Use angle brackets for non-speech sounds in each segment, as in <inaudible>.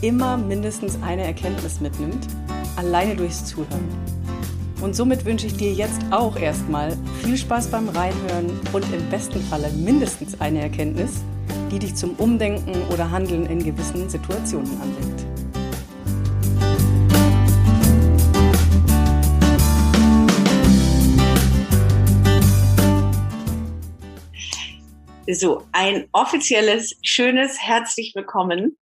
immer mindestens eine Erkenntnis mitnimmt, alleine durchs Zuhören. Und somit wünsche ich dir jetzt auch erstmal viel Spaß beim Reinhören und im besten Falle mindestens eine Erkenntnis, die dich zum Umdenken oder Handeln in gewissen Situationen anregt. So, ein offizielles, schönes herzlich willkommen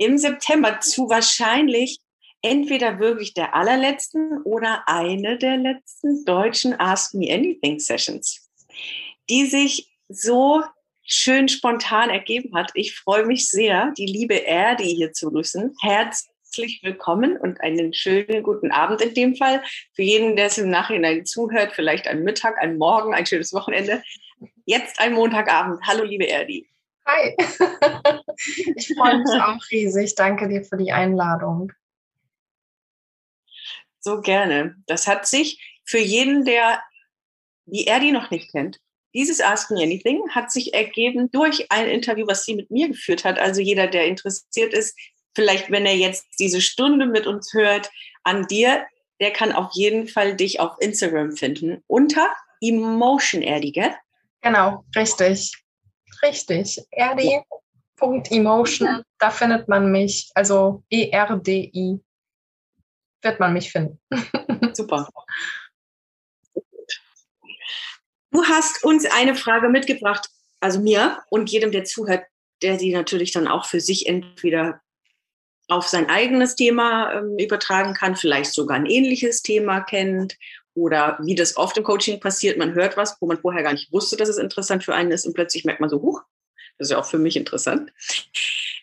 im September zu wahrscheinlich entweder wirklich der allerletzten oder eine der letzten deutschen Ask Me Anything Sessions, die sich so schön spontan ergeben hat. Ich freue mich sehr, die liebe Erdi hier zu grüßen. Herzlich willkommen und einen schönen guten Abend in dem Fall. Für jeden, der es im Nachhinein zuhört, vielleicht ein Mittag, ein Morgen, ein schönes Wochenende. Jetzt ein Montagabend. Hallo, liebe Erdi. Hi. <laughs> ich freue mich <laughs> auch riesig. Danke dir für die Einladung. So gerne. Das hat sich für jeden, der die Erdi noch nicht kennt, dieses Ask Me Anything hat sich ergeben durch ein Interview, was sie mit mir geführt hat. Also jeder, der interessiert ist, vielleicht wenn er jetzt diese Stunde mit uns hört, an dir, der kann auf jeden Fall dich auf Instagram finden unter Emotion Erdi, gell? Genau, richtig. Richtig. Erdi.emotion, da findet man mich, also E-R-D-I, wird man mich finden. <laughs> Super. Du hast uns eine Frage mitgebracht, also mir und jedem, der zuhört, der sie natürlich dann auch für sich entweder auf sein eigenes Thema ähm, übertragen kann, vielleicht sogar ein ähnliches Thema kennt oder wie das oft im Coaching passiert, man hört was, wo man vorher gar nicht wusste, dass es interessant für einen ist und plötzlich merkt man so, huch, das ist ja auch für mich interessant.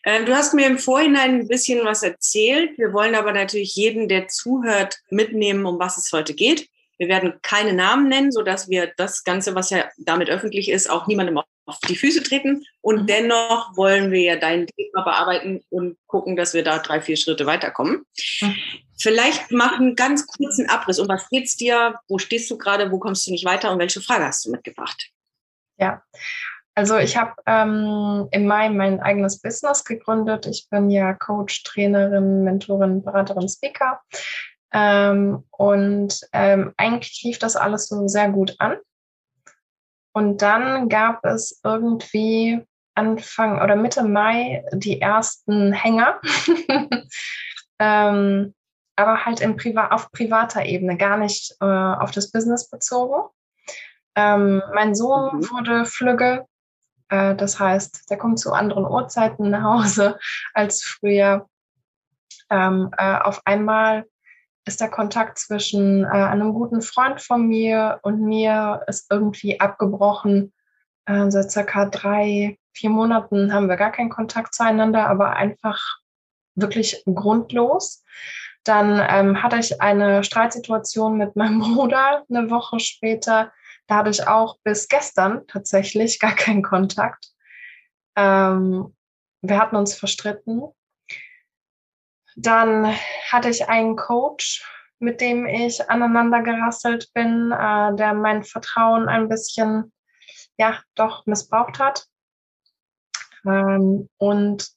Ähm, du hast mir im Vorhinein ein bisschen was erzählt. Wir wollen aber natürlich jeden, der zuhört, mitnehmen, um was es heute geht. Wir werden keine Namen nennen, sodass wir das Ganze, was ja damit öffentlich ist, auch niemandem auf die Füße treten. Und mhm. dennoch wollen wir ja dein Thema bearbeiten und gucken, dass wir da drei, vier Schritte weiterkommen. Mhm. Vielleicht mach einen ganz kurzen Abriss. Um was geht's dir? Wo stehst du gerade? Wo kommst du nicht weiter? Und welche Frage hast du mitgebracht? Ja, also ich habe ähm, im Mai mein eigenes Business gegründet. Ich bin ja Coach, Trainerin, Mentorin, Beraterin, Speaker. Ähm, und ähm, eigentlich lief das alles so sehr gut an. Und dann gab es irgendwie Anfang oder Mitte Mai die ersten Hänger. <laughs> ähm, aber halt im Priva auf privater Ebene, gar nicht äh, auf das Business bezogen. Ähm, mein Sohn mhm. wurde flügge. Äh, das heißt, der kommt zu anderen Uhrzeiten nach Hause als früher. Ähm, äh, auf einmal ist der Kontakt zwischen äh, einem guten Freund von mir und mir ist irgendwie abgebrochen. Äh, seit circa drei, vier Monaten haben wir gar keinen Kontakt zueinander, aber einfach wirklich grundlos. Dann ähm, hatte ich eine Streitsituation mit meinem <laughs> Bruder eine Woche später. Da hatte ich auch bis gestern tatsächlich gar keinen Kontakt. Ähm, wir hatten uns verstritten dann hatte ich einen Coach, mit dem ich aneinander gerasselt bin, äh, der mein Vertrauen ein bisschen, ja, doch missbraucht hat. Ähm, und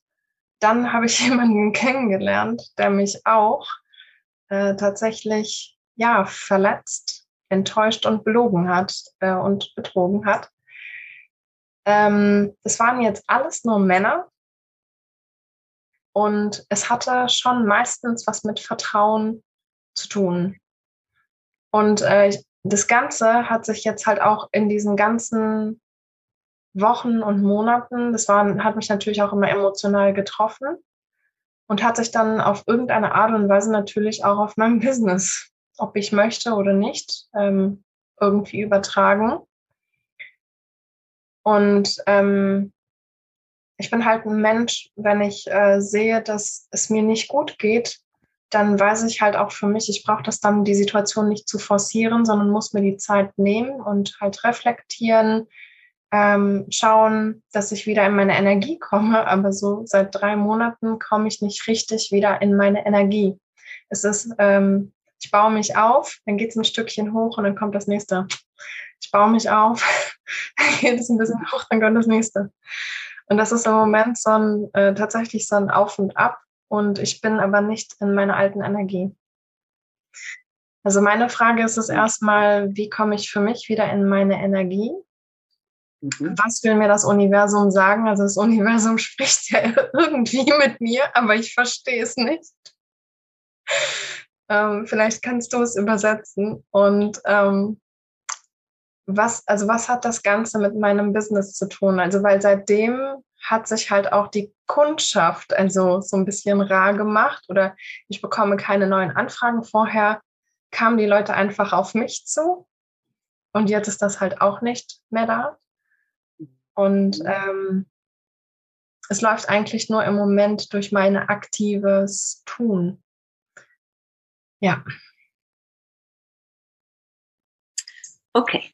dann habe ich <laughs> jemanden kennengelernt, der mich auch äh, tatsächlich, ja, verletzt, enttäuscht und belogen hat äh, und betrogen hat. Ähm, das waren jetzt alles nur Männer, und es hatte schon meistens was mit Vertrauen zu tun. Und äh, das Ganze hat sich jetzt halt auch in diesen ganzen Wochen und Monaten, das war, hat mich natürlich auch immer emotional getroffen und hat sich dann auf irgendeine Art und Weise natürlich auch auf mein <laughs> Business, ob ich möchte oder nicht, ähm, irgendwie übertragen. Und ähm, ich bin halt ein Mensch, wenn ich äh, sehe, dass es mir nicht gut geht, dann weiß ich halt auch für mich, ich brauche das dann, die Situation nicht zu forcieren, sondern muss mir die Zeit nehmen und halt reflektieren, ähm, schauen, dass ich wieder in meine Energie komme. <laughs> Aber so seit drei Monaten komme ich nicht richtig wieder in meine Energie. Es ist, ähm, ich baue mich auf, dann geht es ein Stückchen hoch und dann kommt das nächste. Ich baue mich auf, <laughs> dann geht es ein bisschen hoch, dann kommt das nächste. Und das ist im Moment so ein, äh, tatsächlich so ein Auf und Ab. Und ich bin aber nicht in meiner alten Energie. Also meine Frage ist es erstmal, wie komme ich für mich wieder in meine Energie? Mhm. Was will mir das Universum sagen? Also das Universum <laughs> spricht ja irgendwie mit mir, aber ich verstehe es nicht. Ähm, vielleicht kannst du es übersetzen. Und ähm, was, also was hat das Ganze mit meinem Business zu tun? Also, weil seitdem hat sich halt auch die Kundschaft also so ein bisschen rar gemacht oder ich bekomme keine neuen Anfragen. Vorher kamen die Leute einfach auf mich zu und jetzt ist das halt auch nicht mehr da. Und mhm. ähm, es läuft eigentlich nur im Moment durch mein aktives Tun. Ja. Okay.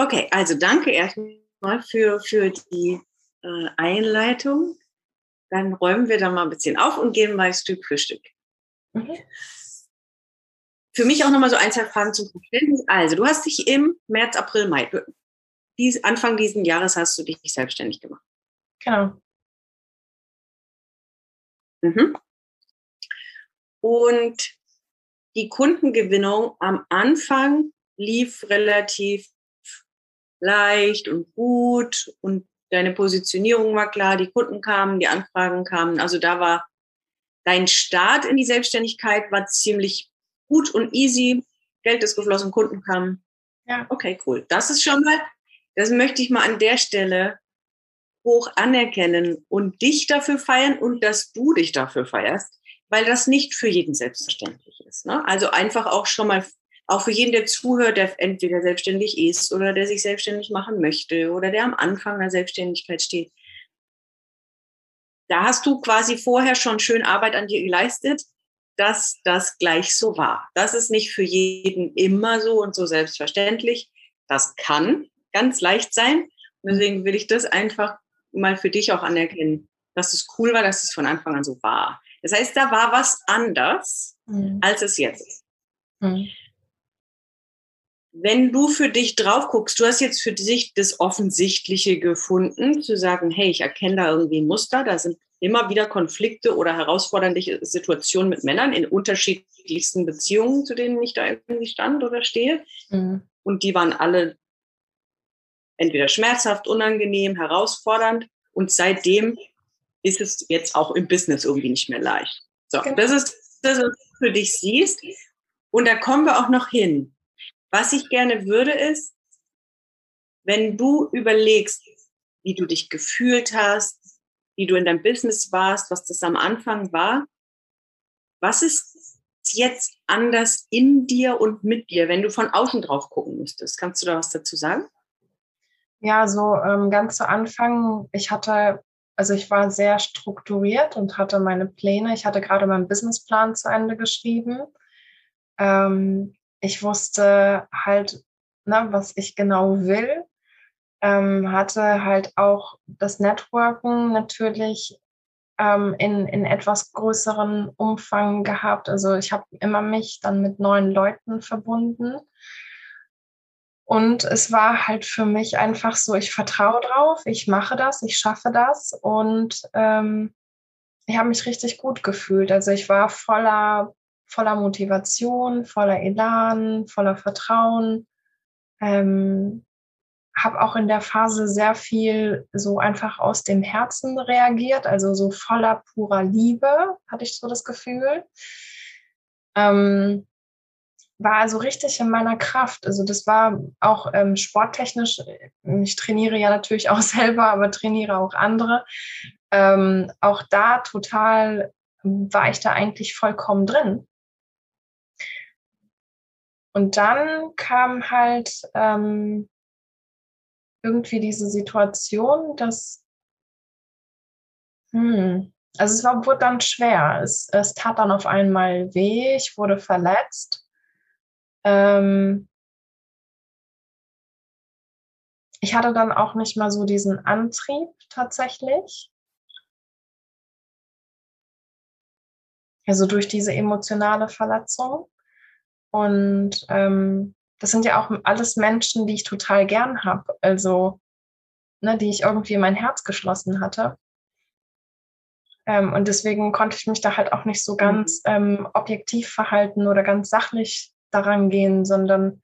Okay, also danke erstmal für, für die äh, Einleitung. Dann räumen wir da mal ein bisschen auf und gehen mal Stück für Stück. Mhm. Für mich auch nochmal so ein, zwei Fragen zum Verständnis. Also, du hast dich im März, April, Mai, du, dies, Anfang dieses Jahres hast du dich selbstständig gemacht. Genau. Mhm. Und die Kundengewinnung am Anfang lief relativ leicht und gut und deine Positionierung war klar, die Kunden kamen, die Anfragen kamen. Also da war dein Start in die Selbstständigkeit war ziemlich gut und easy. Geld ist geflossen, Kunden kamen. Ja. Okay, cool. Das ist schon mal, das möchte ich mal an der Stelle hoch anerkennen und dich dafür feiern und dass du dich dafür feierst, weil das nicht für jeden selbstverständlich ist. Ne? Also einfach auch schon mal auch für jeden, der zuhört, der entweder selbstständig ist oder der sich selbstständig machen möchte oder der am Anfang der Selbstständigkeit steht. Da hast du quasi vorher schon schön Arbeit an dir geleistet, dass das gleich so war. Das ist nicht für jeden immer so und so selbstverständlich. Das kann ganz leicht sein. Und deswegen will ich das einfach mal für dich auch anerkennen, dass es cool war, dass es von Anfang an so war. Das heißt, da war was anders, mhm. als es jetzt ist. Mhm wenn du für dich drauf guckst, du hast jetzt für dich das Offensichtliche gefunden, zu sagen, hey, ich erkenne da irgendwie ein Muster, da sind immer wieder Konflikte oder herausfordernde Situationen mit Männern in unterschiedlichsten Beziehungen, zu denen ich da irgendwie stand oder stehe. Mhm. Und die waren alle entweder schmerzhaft, unangenehm, herausfordernd. Und seitdem ist es jetzt auch im Business irgendwie nicht mehr leicht. So, genau. das ist das, was du für dich siehst. Und da kommen wir auch noch hin. Was ich gerne würde, ist, wenn du überlegst, wie du dich gefühlt hast, wie du in deinem Business warst, was das am Anfang war, was ist jetzt anders in dir und mit dir, wenn du von außen drauf gucken müsstest? Kannst du da was dazu sagen? Ja, so ähm, ganz zu Anfang, ich hatte, also ich war sehr strukturiert und hatte meine Pläne. Ich hatte gerade meinen Businessplan zu Ende geschrieben. Ähm, ich wusste halt, ne, was ich genau will. Ähm, hatte halt auch das Networken natürlich ähm, in, in etwas größeren Umfang gehabt. Also ich habe immer mich dann mit neuen Leuten verbunden. Und es war halt für mich einfach so, ich vertraue drauf, ich mache das, ich schaffe das. Und ähm, ich habe mich richtig gut gefühlt. Also ich war voller voller Motivation, voller Elan, voller Vertrauen. Ähm, habe auch in der Phase sehr viel so einfach aus dem Herzen reagiert, also so voller purer Liebe, hatte ich so das Gefühl. Ähm, war also richtig in meiner Kraft. Also das war auch ähm, sporttechnisch. Ich trainiere ja natürlich auch <laughs> selber, aber trainiere auch andere. Ähm, auch da total war ich da eigentlich vollkommen drin. Und dann kam halt ähm, irgendwie diese Situation, dass, hm, also es war, wurde dann schwer. Es, es tat dann auf einmal weh, ich wurde verletzt. Ähm, ich hatte dann auch nicht mal so diesen Antrieb tatsächlich. Also durch diese emotionale Verletzung. Und ähm, das sind ja auch alles Menschen, die ich total gern habe. Also, ne, die ich irgendwie in mein Herz geschlossen hatte. Ähm, und deswegen konnte ich mich da halt auch nicht so ganz mhm. ähm, objektiv verhalten oder ganz sachlich daran gehen, sondern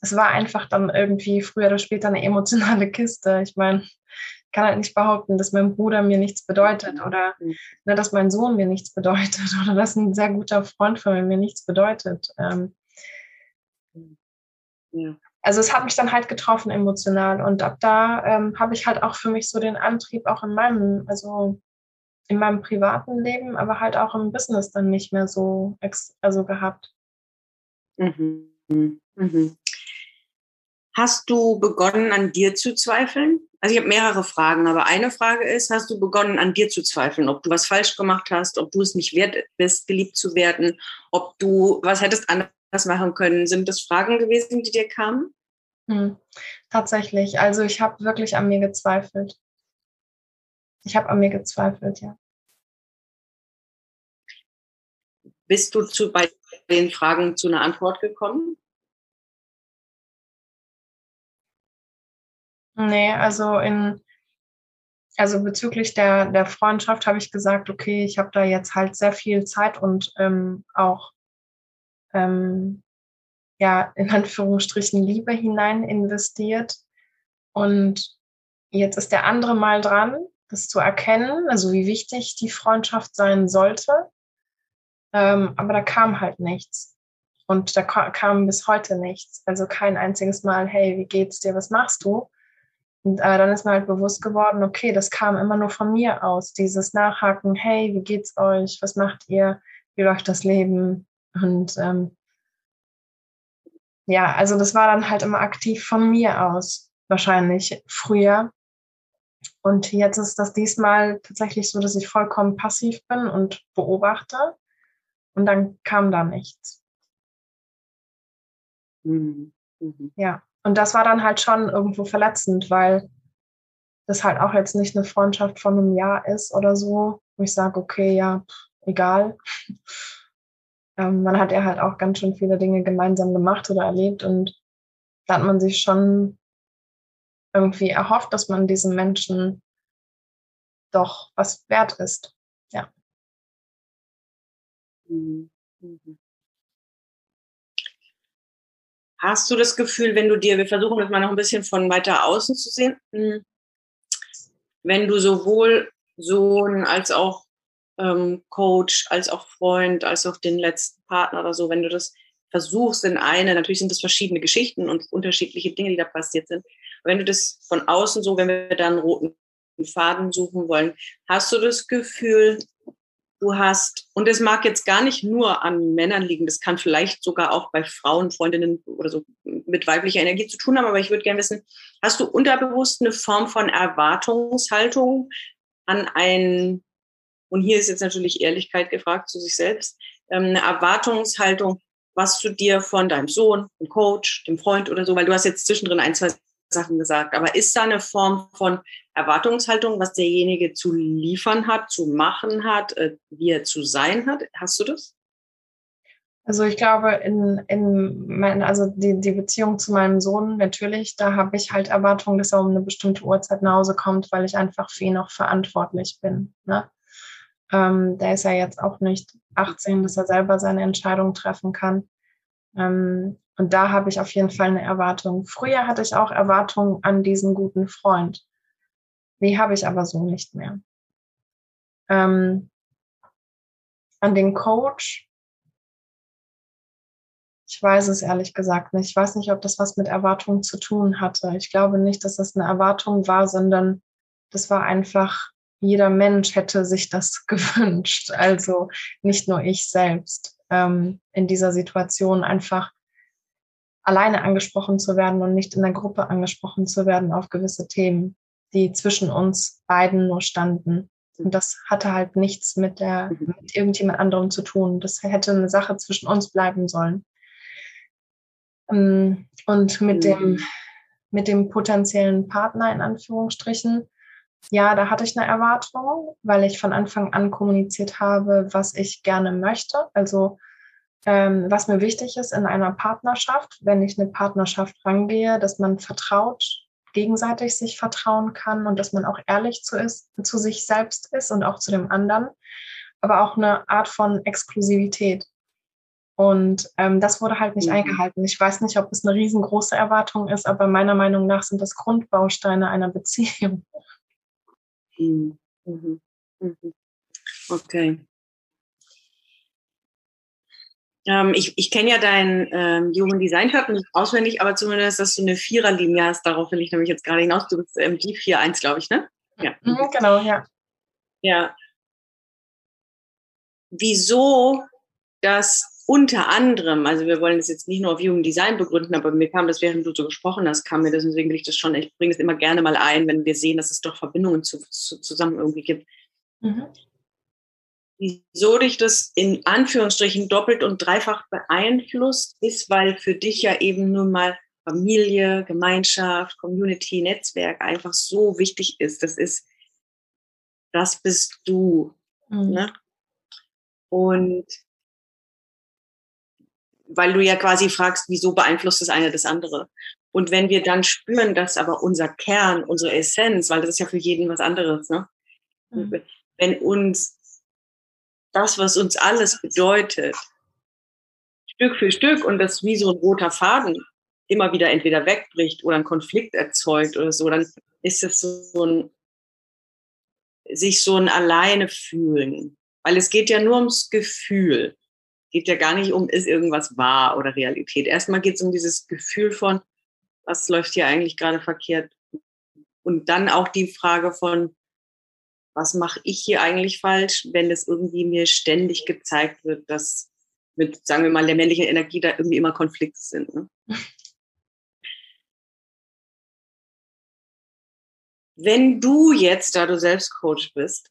es war einfach dann irgendwie früher oder später eine emotionale <laughs> Kiste. Ich meine, ich kann halt nicht behaupten, dass mein Bruder mir nichts bedeutet oder ne, dass mein Sohn mir nichts bedeutet <laughs> oder dass ein sehr guter Freund von mir nichts bedeutet. Ähm, Also es hat mich dann halt getroffen emotional und ab da ähm, habe ich halt auch für mich so den Antrieb auch in meinem, also in meinem privaten Leben, aber halt auch im Business dann nicht mehr so also gehabt. Mhm. Mhm. Hast du begonnen, an dir zu zweifeln? Also ich habe mehrere Fragen, aber eine Frage ist, hast du begonnen, an dir zu zweifeln, ob du was falsch gemacht hast, ob du es nicht wert bist, geliebt zu werden, ob du was hättest anders machen können? Sind das Fragen gewesen, die dir kamen? Hm, tatsächlich. Also ich habe wirklich an mir gezweifelt. Ich habe an mir gezweifelt, ja. Bist du zu, bei den Fragen zu einer Antwort gekommen? Nee, also in, also bezüglich der, der Freundschaft habe ich gesagt, okay, ich habe da jetzt halt sehr viel Zeit und ähm, auch ähm, ja, in Anführungsstrichen Liebe hinein investiert. Und jetzt ist der andere mal dran, das zu erkennen, also wie wichtig die Freundschaft sein sollte. Ähm, aber da kam halt nichts. Und da kam bis heute nichts. Also kein einziges Mal, hey, wie geht's dir, was machst du? Und äh, dann ist mir halt bewusst geworden, okay, das kam immer nur von mir aus. Dieses Nachhaken, hey, wie geht's euch? Was macht ihr? Wie läuft das Leben? Und ähm, ja, also das war dann halt immer aktiv von mir aus, wahrscheinlich früher. Und jetzt ist das diesmal tatsächlich so, dass ich vollkommen passiv bin und beobachte. Und dann kam da nichts. Mhm. Mhm. Ja, und das war dann halt schon irgendwo verletzend, weil das halt auch jetzt nicht eine Freundschaft von einem Jahr ist oder so, wo ich sage, okay, ja, egal ähm, man hat ja halt auch ganz schön viele Dinge gemeinsam gemacht oder erlebt und da hat man sich schon irgendwie erhofft, dass man diesen Menschen doch was wert ist. Ja. Mhm. Mhm. Hast du das Gefühl, wenn du dir, wir versuchen das mal noch ein bisschen von weiter außen zu sehen, hm, wenn du sowohl Sohn als auch ähm, Coach, als auch Freund, als auch den letzten Partner oder so, wenn du das versuchst in eine, natürlich sind das verschiedene Geschichten und unterschiedliche Dinge, die da passiert sind. wenn du das von außen so, wenn wir dann roten Faden suchen wollen, hast du das Gefühl, du hast, und es mag jetzt gar nicht nur an Männern liegen, das kann vielleicht sogar auch bei Frauen, Freundinnen oder so mit weiblicher Energie zu tun haben, aber ich würde gerne wissen, hast du unterbewusst eine Form von Erwartungshaltung an ein und hier ist jetzt natürlich Ehrlichkeit gefragt zu sich selbst, ähm, eine Erwartungshaltung, was du dir von deinem Sohn, dem Coach, dem Freund oder so, weil du hast jetzt zwischendrin ein, zwei Sachen gesagt, aber ist da eine Form von Erwartungshaltung, was derjenige zu liefern hat, zu machen hat, äh, wie er zu sein hat? Hast du das? Also ich glaube, in, in mein, also die, die Beziehung zu meinem Sohn, natürlich, da habe ich halt Erwartungen, dass er um eine bestimmte Uhrzeit nach Hause kommt, weil ich einfach für ihn auch verantwortlich bin. Ne? Ähm, der ist ja jetzt auch nicht 18, dass er selber seine Entscheidung treffen kann. Ähm, und da habe ich auf jeden Fall eine Erwartung. Früher hatte ich auch Erwartungen an diesen guten Freund. Die habe ich aber so nicht mehr. Ähm, an den Coach. Ich weiß es ehrlich gesagt nicht. Ich weiß nicht, ob das was mit Erwartungen zu tun hatte. Ich glaube nicht, dass das eine Erwartung war, sondern das war einfach jeder Mensch hätte sich das <laughs> gewünscht. Also nicht nur ich selbst ähm, in dieser Situation einfach alleine angesprochen zu werden und nicht in der Gruppe angesprochen zu werden auf gewisse Themen, die zwischen uns beiden nur standen. Und das hatte halt nichts mit, der, Mhm. mit irgendjemand anderem zu tun. Das hätte eine Sache zwischen uns bleiben sollen. Ähm, Und mit Mhm. dem, mit dem potenziellen Partner in Anführungsstrichen, ja, da hatte ich eine Erwartung, weil ich von Anfang an kommuniziert habe, was ich gerne möchte. Also ähm, was mir wichtig ist in einer Partnerschaft, wenn ich eine Partnerschaft rangehe, dass man vertraut, gegenseitig sich vertrauen kann und dass man auch ehrlich zu, ist, zu sich selbst ist und auch zu dem anderen, aber auch eine Art von Exklusivität. Und ähm, das wurde halt nicht Mhm. eingehalten. Ich weiß nicht, ob es eine riesengroße Erwartung ist, aber meiner Meinung nach sind das Grundbausteine einer Beziehung. Mhm. Mhm. Mhm. Okay. Ähm, ich ich kenne ja deinen ähm, Human Design Chart nicht auswendig, aber zumindest, dass du eine Viererlinie hast. Darauf will ich nämlich jetzt gerade hinaus. Du bist ähm, die 4-1, glaube ich, ne? Ja. Mhm, genau, ja. Ja. Wieso das unter anderem, also wir wollen das jetzt nicht nur auf Human Design begründen, aber mir kam das, während du so gesprochen hast, kam mir das, deswegen will ich das schon, ich bringe es immer gerne mal ein, wenn wir sehen, dass es doch Verbindungen zu, zu, zusammen irgendwie gibt. Mhm. Wieso dich das in Anführungsstrichen doppelt und dreifach beeinflusst, ist, weil für dich ja eben nun mal Familie, Gemeinschaft, Community, Netzwerk einfach so wichtig ist. Das ist, das bist du. Mhm. Ne? Und weil du ja quasi fragst, wieso beeinflusst das eine das andere? Und wenn wir dann spüren, dass aber unser Kern, unsere Essenz, weil das ist ja für jeden was anderes, ne? Mhm. wenn uns das, was uns alles bedeutet, Stück für Stück und das wie so ein roter Faden immer wieder entweder wegbricht oder einen Konflikt erzeugt oder so, dann ist es so ein, sich so ein Alleine fühlen. Weil es geht ja nur ums Gefühl. Geht ja gar nicht um, ist irgendwas wahr oder Realität. Erstmal geht es um dieses Gefühl von, was läuft hier eigentlich gerade verkehrt? Und dann auch die Frage von, was mache ich hier eigentlich falsch, wenn es irgendwie mir ständig gezeigt wird, dass mit, sagen wir mal, der männlichen Energie da irgendwie immer Konflikte sind. Ne? Wenn du jetzt, da du selbst Coach bist,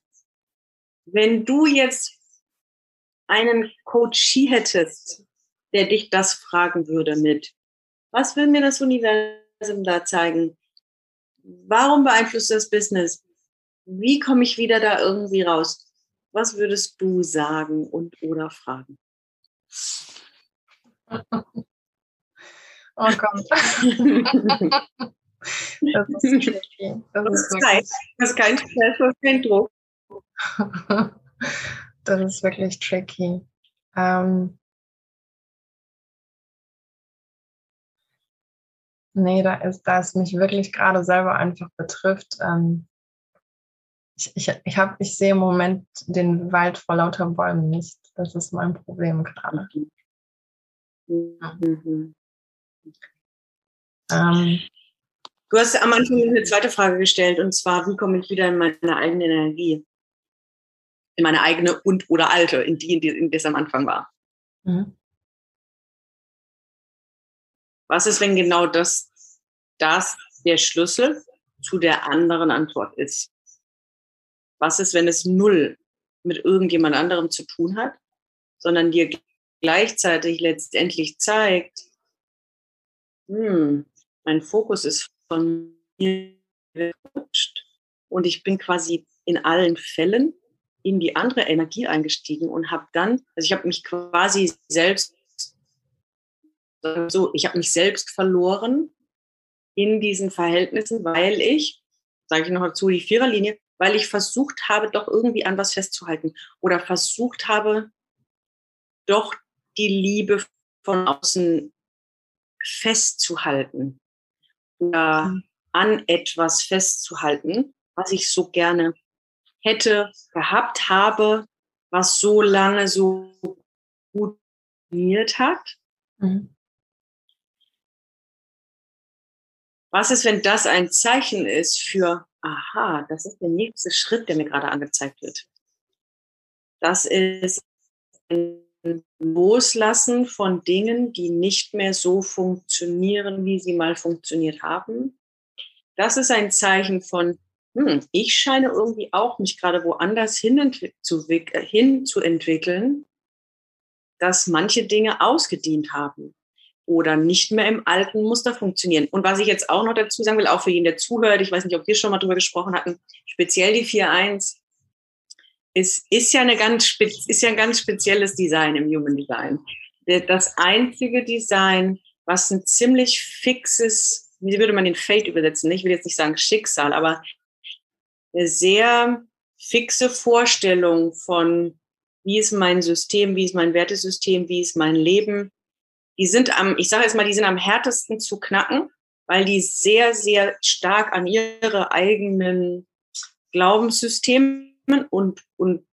wenn du jetzt einen Coachie hättest, der dich das fragen würde mit, was will mir das Universum da zeigen? Warum beeinflusst das Business? Wie komme ich wieder da irgendwie raus? Was würdest du sagen und oder fragen? Oh Gott. <laughs> das ist. Das, Das ist ist kein, das ist kein Stress, das ist kein Druck. <laughs> das ist wirklich tricky. Ähm, nee, da ist, da es mich wirklich gerade selber einfach betrifft. Ähm, ich, ich, ich, hab, ich sehe im Moment den Wald vor lauter Bäumen nicht. Das ist mein Problem gerade. Mhm. Ähm, Du hast am Anfang eine zweite Frage gestellt und zwar, wie komme ich wieder in meine eigene Energie? In meine eigene und oder alte, in die, in die, in die es am Anfang war. mhm. Was ist, wenn genau das, das der Schlüssel zu der anderen Antwort ist? Was ist, wenn es null mit irgendjemand anderem zu tun hat, sondern dir gleichzeitig letztendlich zeigt, hm, mein Fokus ist von mir gerutscht und ich bin quasi in allen Fällen in die andere Energie eingestiegen und habe dann, also ich habe mich quasi selbst so, ich habe mich selbst verloren in diesen Verhältnissen, weil ich, sage ich noch dazu, die Viererlinie, weil ich versucht habe, doch irgendwie an was festzuhalten oder versucht habe, doch die Liebe von außen festzuhalten oder Mhm. an etwas festzuhalten, was ich so gerne hätte, gehabt habe, was so lange so gut funktioniert hat. Mhm. Was ist, wenn das ein Zeichen ist für, aha, das ist der nächste Schritt, der mir gerade angezeigt wird? Das ist ein Loslassen von Dingen, die nicht mehr so funktionieren, wie sie mal funktioniert haben. Das ist ein Zeichen von, hm, ich scheine irgendwie auch mich gerade woanders hin zu, hin zu entwickeln, dass manche Dinge ausgedient haben oder nicht mehr im alten Muster funktionieren. Und was ich jetzt auch noch dazu sagen will, auch für jeden, der zuhört, ich weiß nicht, ob wir schon mal drüber gesprochen hatten, speziell die 4.1 ist, ist, ja eine ganz, ist ja ein ganz spezielles Design im Human Design. Das einzige Design, was ein ziemlich fixes, wie würde man den Fate übersetzen? Ich will jetzt nicht sagen Schicksal, aber eine sehr fixe Vorstellung von, wie ist mein System, wie ist mein Wertesystem, wie ist mein Leben. Die sind am, ich sage jetzt mal, die sind am härtesten zu knacken, weil die sehr, sehr stark an ihre eigenen Glaubenssystemen und, und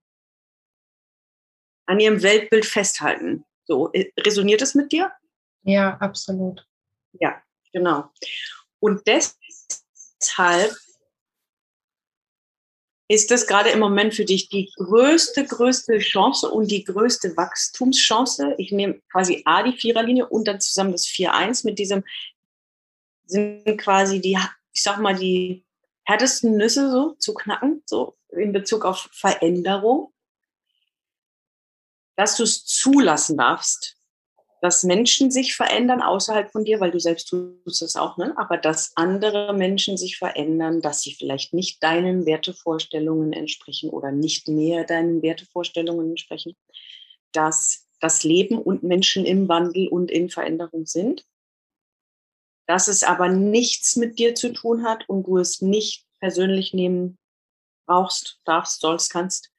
an ihrem Weltbild festhalten. So, äh, resoniert es mit dir? Ja, absolut. Ja, genau. Und deshalb ist das gerade im Moment für dich die größte, größte Chance und die größte Wachstumschance? Ich nehme quasi A, die Viererlinie und dann zusammen das 4-1 mit diesem, sind quasi die, ich sag mal, die härtesten Nüsse so zu knacken, so in Bezug auf Veränderung, dass du es zulassen darfst, dass Menschen sich verändern außerhalb von dir, weil du selbst tust es auch, ne? aber dass andere Menschen sich verändern, dass sie vielleicht nicht deinen Wertevorstellungen entsprechen oder nicht mehr deinen Wertevorstellungen entsprechen, dass das Leben und Menschen im Wandel und in Veränderung sind, dass es aber nichts mit dir zu tun hat und du es nicht persönlich nehmen brauchst, darfst, sollst, kannst,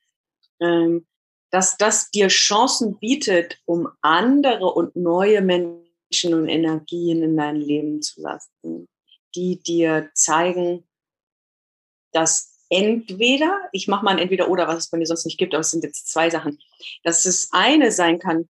ähm, dass das dir Chancen bietet, um andere und neue Menschen und Energien in dein Leben zu lassen, die dir zeigen, dass entweder, ich mache mal ein entweder oder, was es bei mir sonst nicht gibt, aber es sind jetzt zwei Sachen, dass es eine sein kann,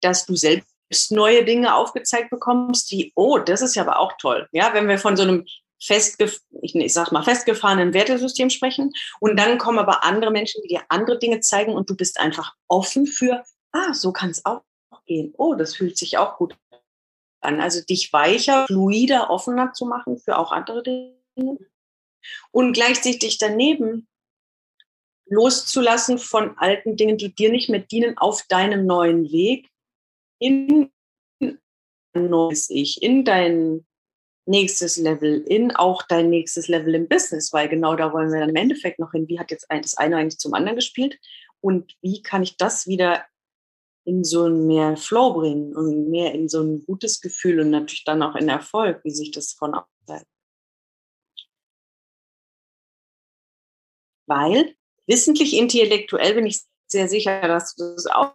dass du selbst neue Dinge aufgezeigt bekommst, die, oh, das ist ja aber auch toll. Ja, wenn wir von so einem festgef ich, ich sag mal, festgefahrenen Wertesystem sprechen. Und dann kommen aber andere Menschen, die dir andere Dinge zeigen und du bist einfach offen für, ah, so kann es auch gehen. Oh, das fühlt sich auch gut an. Also dich weicher, fluider, offener zu machen für auch andere Dinge. Und gleichzeitig daneben loszulassen von alten Dingen, die dir nicht mehr dienen, auf deinem neuen Weg in ein neues Ich, in dein nächstes Level in auch dein nächstes Level im Business, weil genau da wollen wir dann im Endeffekt noch hin. Wie hat jetzt das eine eigentlich zum anderen gespielt und wie kann ich das wieder in so ein mehr Flow bringen und mehr in so ein gutes Gefühl und natürlich dann auch in Erfolg, wie sich das von außen. Weil wissentlich, intellektuell bin ich sehr sicher, dass du das auch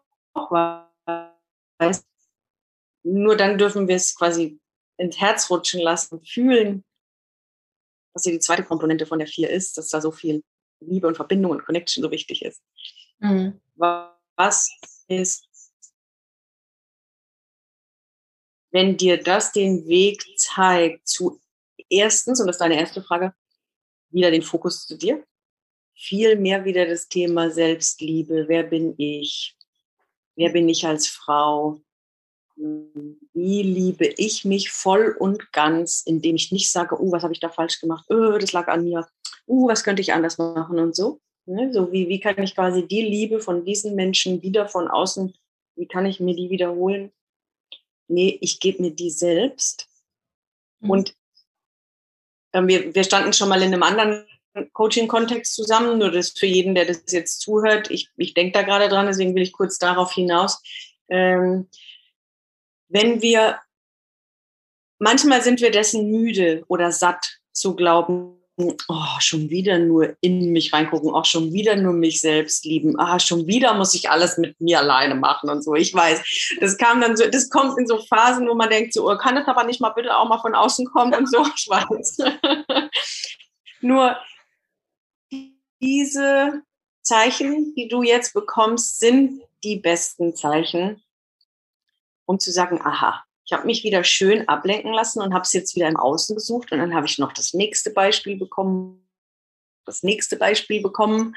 weißt. Nur dann dürfen wir es quasi ins Herz rutschen lassen, fühlen, was ja die zweite Komponente von der vier ist, dass da so viel Liebe und Verbindung und Connection so wichtig ist. Mhm. Was ist, wenn dir das den Weg zeigt zu erstens, und das ist deine erste Frage, wieder den Fokus zu dir, viel mehr wieder das Thema Selbstliebe, wer bin ich, wer bin ich als Frau, wie liebe ich mich voll und ganz, indem ich nicht sage, oh, was habe ich da falsch gemacht, oh, das lag an mir, oh, was könnte ich anders machen und so. Ne? So wie, wie kann ich quasi die Liebe von diesen Menschen wieder von außen, wie kann ich mir die wiederholen? Nee, ich gebe mir die selbst. Mhm. Und äh, wir, wir standen schon mal in einem anderen Coaching-Kontext zusammen, nur das für jeden, der das jetzt zuhört. Ich, ich denke da gerade dran, deswegen will ich kurz darauf hinaus. Ähm, wenn wir, manchmal sind wir dessen müde oder satt zu glauben, oh, schon wieder nur in mich reingucken, auch schon wieder nur mich selbst lieben, ah, schon wieder muss ich alles mit mir alleine machen und so. Ich weiß, das kam dann so, das kommt in so Phasen, wo man denkt, so, oh, kann das aber nicht mal bitte auch mal von außen kommen und so, <laughs> ich weiß. nur diese Zeichen, die du jetzt bekommst, sind die besten Zeichen, um zu sagen, aha, ich habe mich wieder schön ablenken lassen und habe es jetzt wieder im Außen gesucht und dann habe ich noch das nächste Beispiel bekommen, das nächste Beispiel bekommen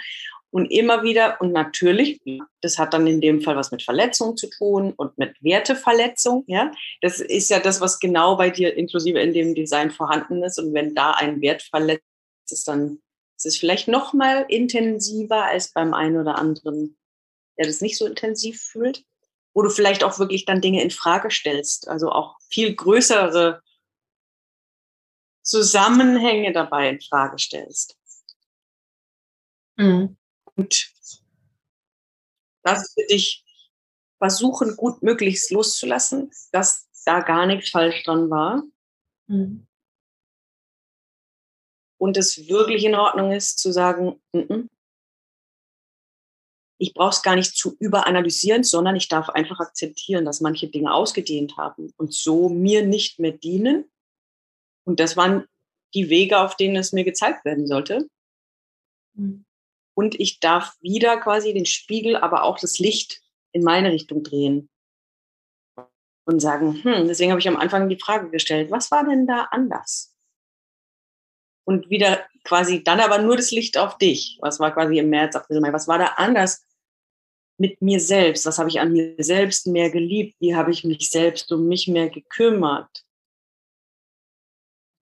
und immer wieder und natürlich, das hat dann in dem Fall was mit Verletzung zu tun und mit Werteverletzung, ja. Das ist ja das, was genau bei dir inklusive in dem Design vorhanden ist und wenn da ein Wert verletzt ist, dann Es ist vielleicht noch mal intensiver als beim einen oder anderen, der das nicht so intensiv fühlt, wo du vielleicht auch wirklich dann Dinge in Frage stellst, also auch viel größere Zusammenhänge dabei in Frage stellst. Mhm. Und das für dich versuchen, gut möglichst loszulassen, dass da gar nichts falsch dran war. Mhm. Und es wirklich in Ordnung ist, zu sagen, n -n, ich brauche es gar nicht zu überanalysieren, sondern ich darf einfach akzeptieren, dass manche Dinge ausgedehnt haben und so mir nicht mehr dienen. Und das waren die Wege, auf denen es mir gezeigt werden sollte. Mhm. Und ich darf wieder quasi den Spiegel, aber auch das Licht in meine Richtung drehen und sagen, hm, deswegen habe ich am Anfang die Frage gestellt, was war denn da anders? Und wieder quasi dann aber nur das Licht auf dich. Was war quasi im März, April, Mai? Was war da anders mit mir selbst? Was habe ich an mir selbst mehr geliebt? Wie habe ich mich selbst um mich mehr gekümmert?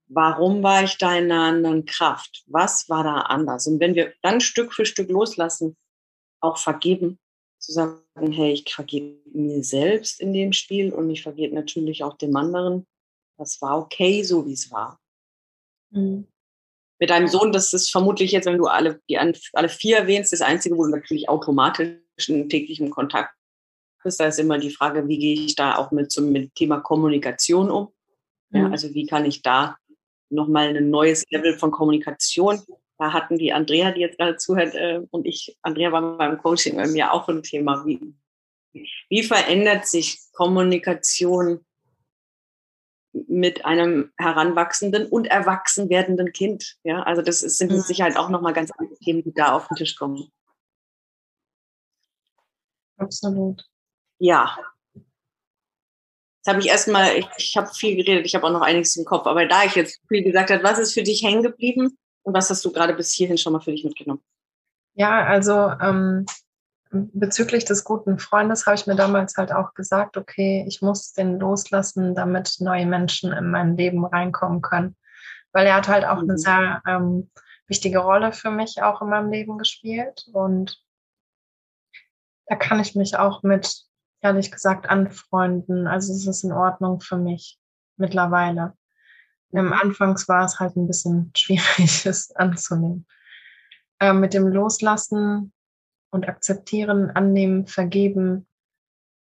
Warum war ich da in einer anderen Kraft? Was war da anders? Und wenn wir dann Stück für Stück loslassen, auch vergeben, zu sagen, hey, ich vergebe mir selbst in dem Spiel und ich vergebe natürlich auch dem anderen. Das war okay, so wie es war. Mhm. Mit deinem Sohn, das ist vermutlich jetzt, wenn du alle, die alle vier erwähnst, das Einzige, wo du natürlich automatisch täglichem Kontakt bist. Da ist immer die Frage, wie gehe ich da auch mit zum mit Thema Kommunikation um? Ja, mhm. also wie kann ich da nochmal ein neues Level von Kommunikation da hatten die Andrea, die jetzt gerade zuhört, äh, und ich, Andrea war beim Coaching bei mir auch ein Thema. Wie, wie verändert sich Kommunikation mit einem heranwachsenden und erwachsen werdenden Kind? Ja, also das ist, sind mit mhm. Sicherheit auch nochmal ganz andere Themen, die da auf den Tisch kommen. Absolut. Ja. Jetzt habe ich erstmal, ich, ich habe viel geredet, ich habe auch noch einiges im Kopf, aber da ich jetzt viel gesagt habe, was ist für dich hängen geblieben? Und was hast du gerade bis hierhin schon mal für dich mitgenommen? Ja, also ähm, bezüglich des guten Freundes habe ich mir damals halt auch gesagt, okay, ich muss den loslassen, damit neue Menschen in mein Leben reinkommen können. Weil er hat halt auch mhm. eine sehr ähm, wichtige Rolle für mich auch in meinem Leben gespielt. Und da kann ich mich auch mit, ehrlich gesagt, anfreunden. Also es ist in Ordnung für mich mittlerweile. Im Anfangs war es halt ein bisschen <laughs> schwierig, es anzunehmen. Äh, mit dem Loslassen und Akzeptieren, Annehmen, Vergeben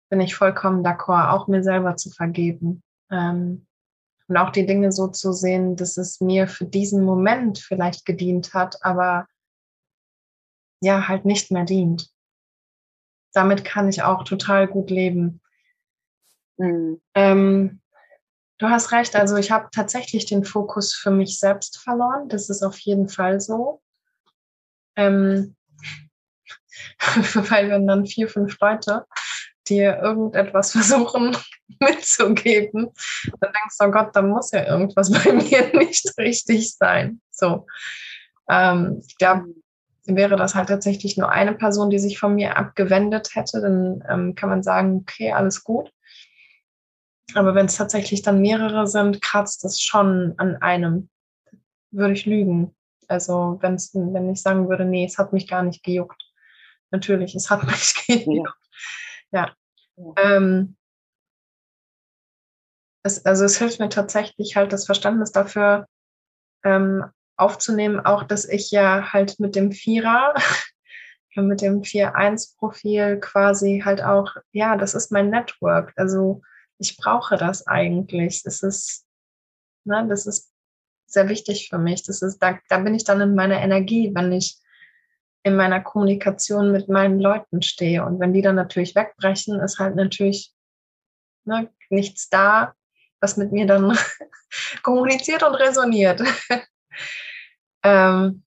bin ich vollkommen d'accord, auch mir selber zu vergeben. Ähm, und auch die Dinge so zu sehen, dass es mir für diesen Moment vielleicht gedient hat, aber ja, halt nicht mehr dient. Damit kann ich auch total gut leben. Mhm. Ähm, Du hast recht, also ich habe tatsächlich den Fokus für mich selbst verloren. Das ist auf jeden Fall so. Ähm, <laughs> weil wenn dann vier, fünf Leute dir irgendetwas <laughs> versuchen <laughs> mitzugeben, dann denkst du, oh Gott, da muss ja irgendwas bei mir nicht richtig sein. So. Ähm, ich glaube, wäre das halt tatsächlich nur eine Person, die sich von mir abgewendet hätte, dann ähm, kann man sagen, okay, alles gut. Aber wenn es tatsächlich dann mehrere sind, kratzt es schon an einem. Würde ich lügen. Also wenn's, wenn ich sagen würde, nee, es hat mich gar nicht gejuckt. Natürlich, es hat <laughs> mich gejuckt. Ja. ja. Ähm, es, also es hilft mir tatsächlich halt das Verständnis dafür ähm, aufzunehmen, auch dass ich ja halt mit dem Vierer, <laughs> mit dem 4-1-Profil quasi halt auch, ja, das ist mein Network. Also ich brauche das eigentlich. Das ist, ne, das ist sehr wichtig für mich. Das ist, da, da bin ich dann in meiner Energie, wenn ich in meiner Kommunikation mit meinen Leuten stehe. Und wenn die dann natürlich wegbrechen, ist halt natürlich ne, nichts da, was mit mir dann <laughs> kommuniziert und resoniert. <laughs> ähm,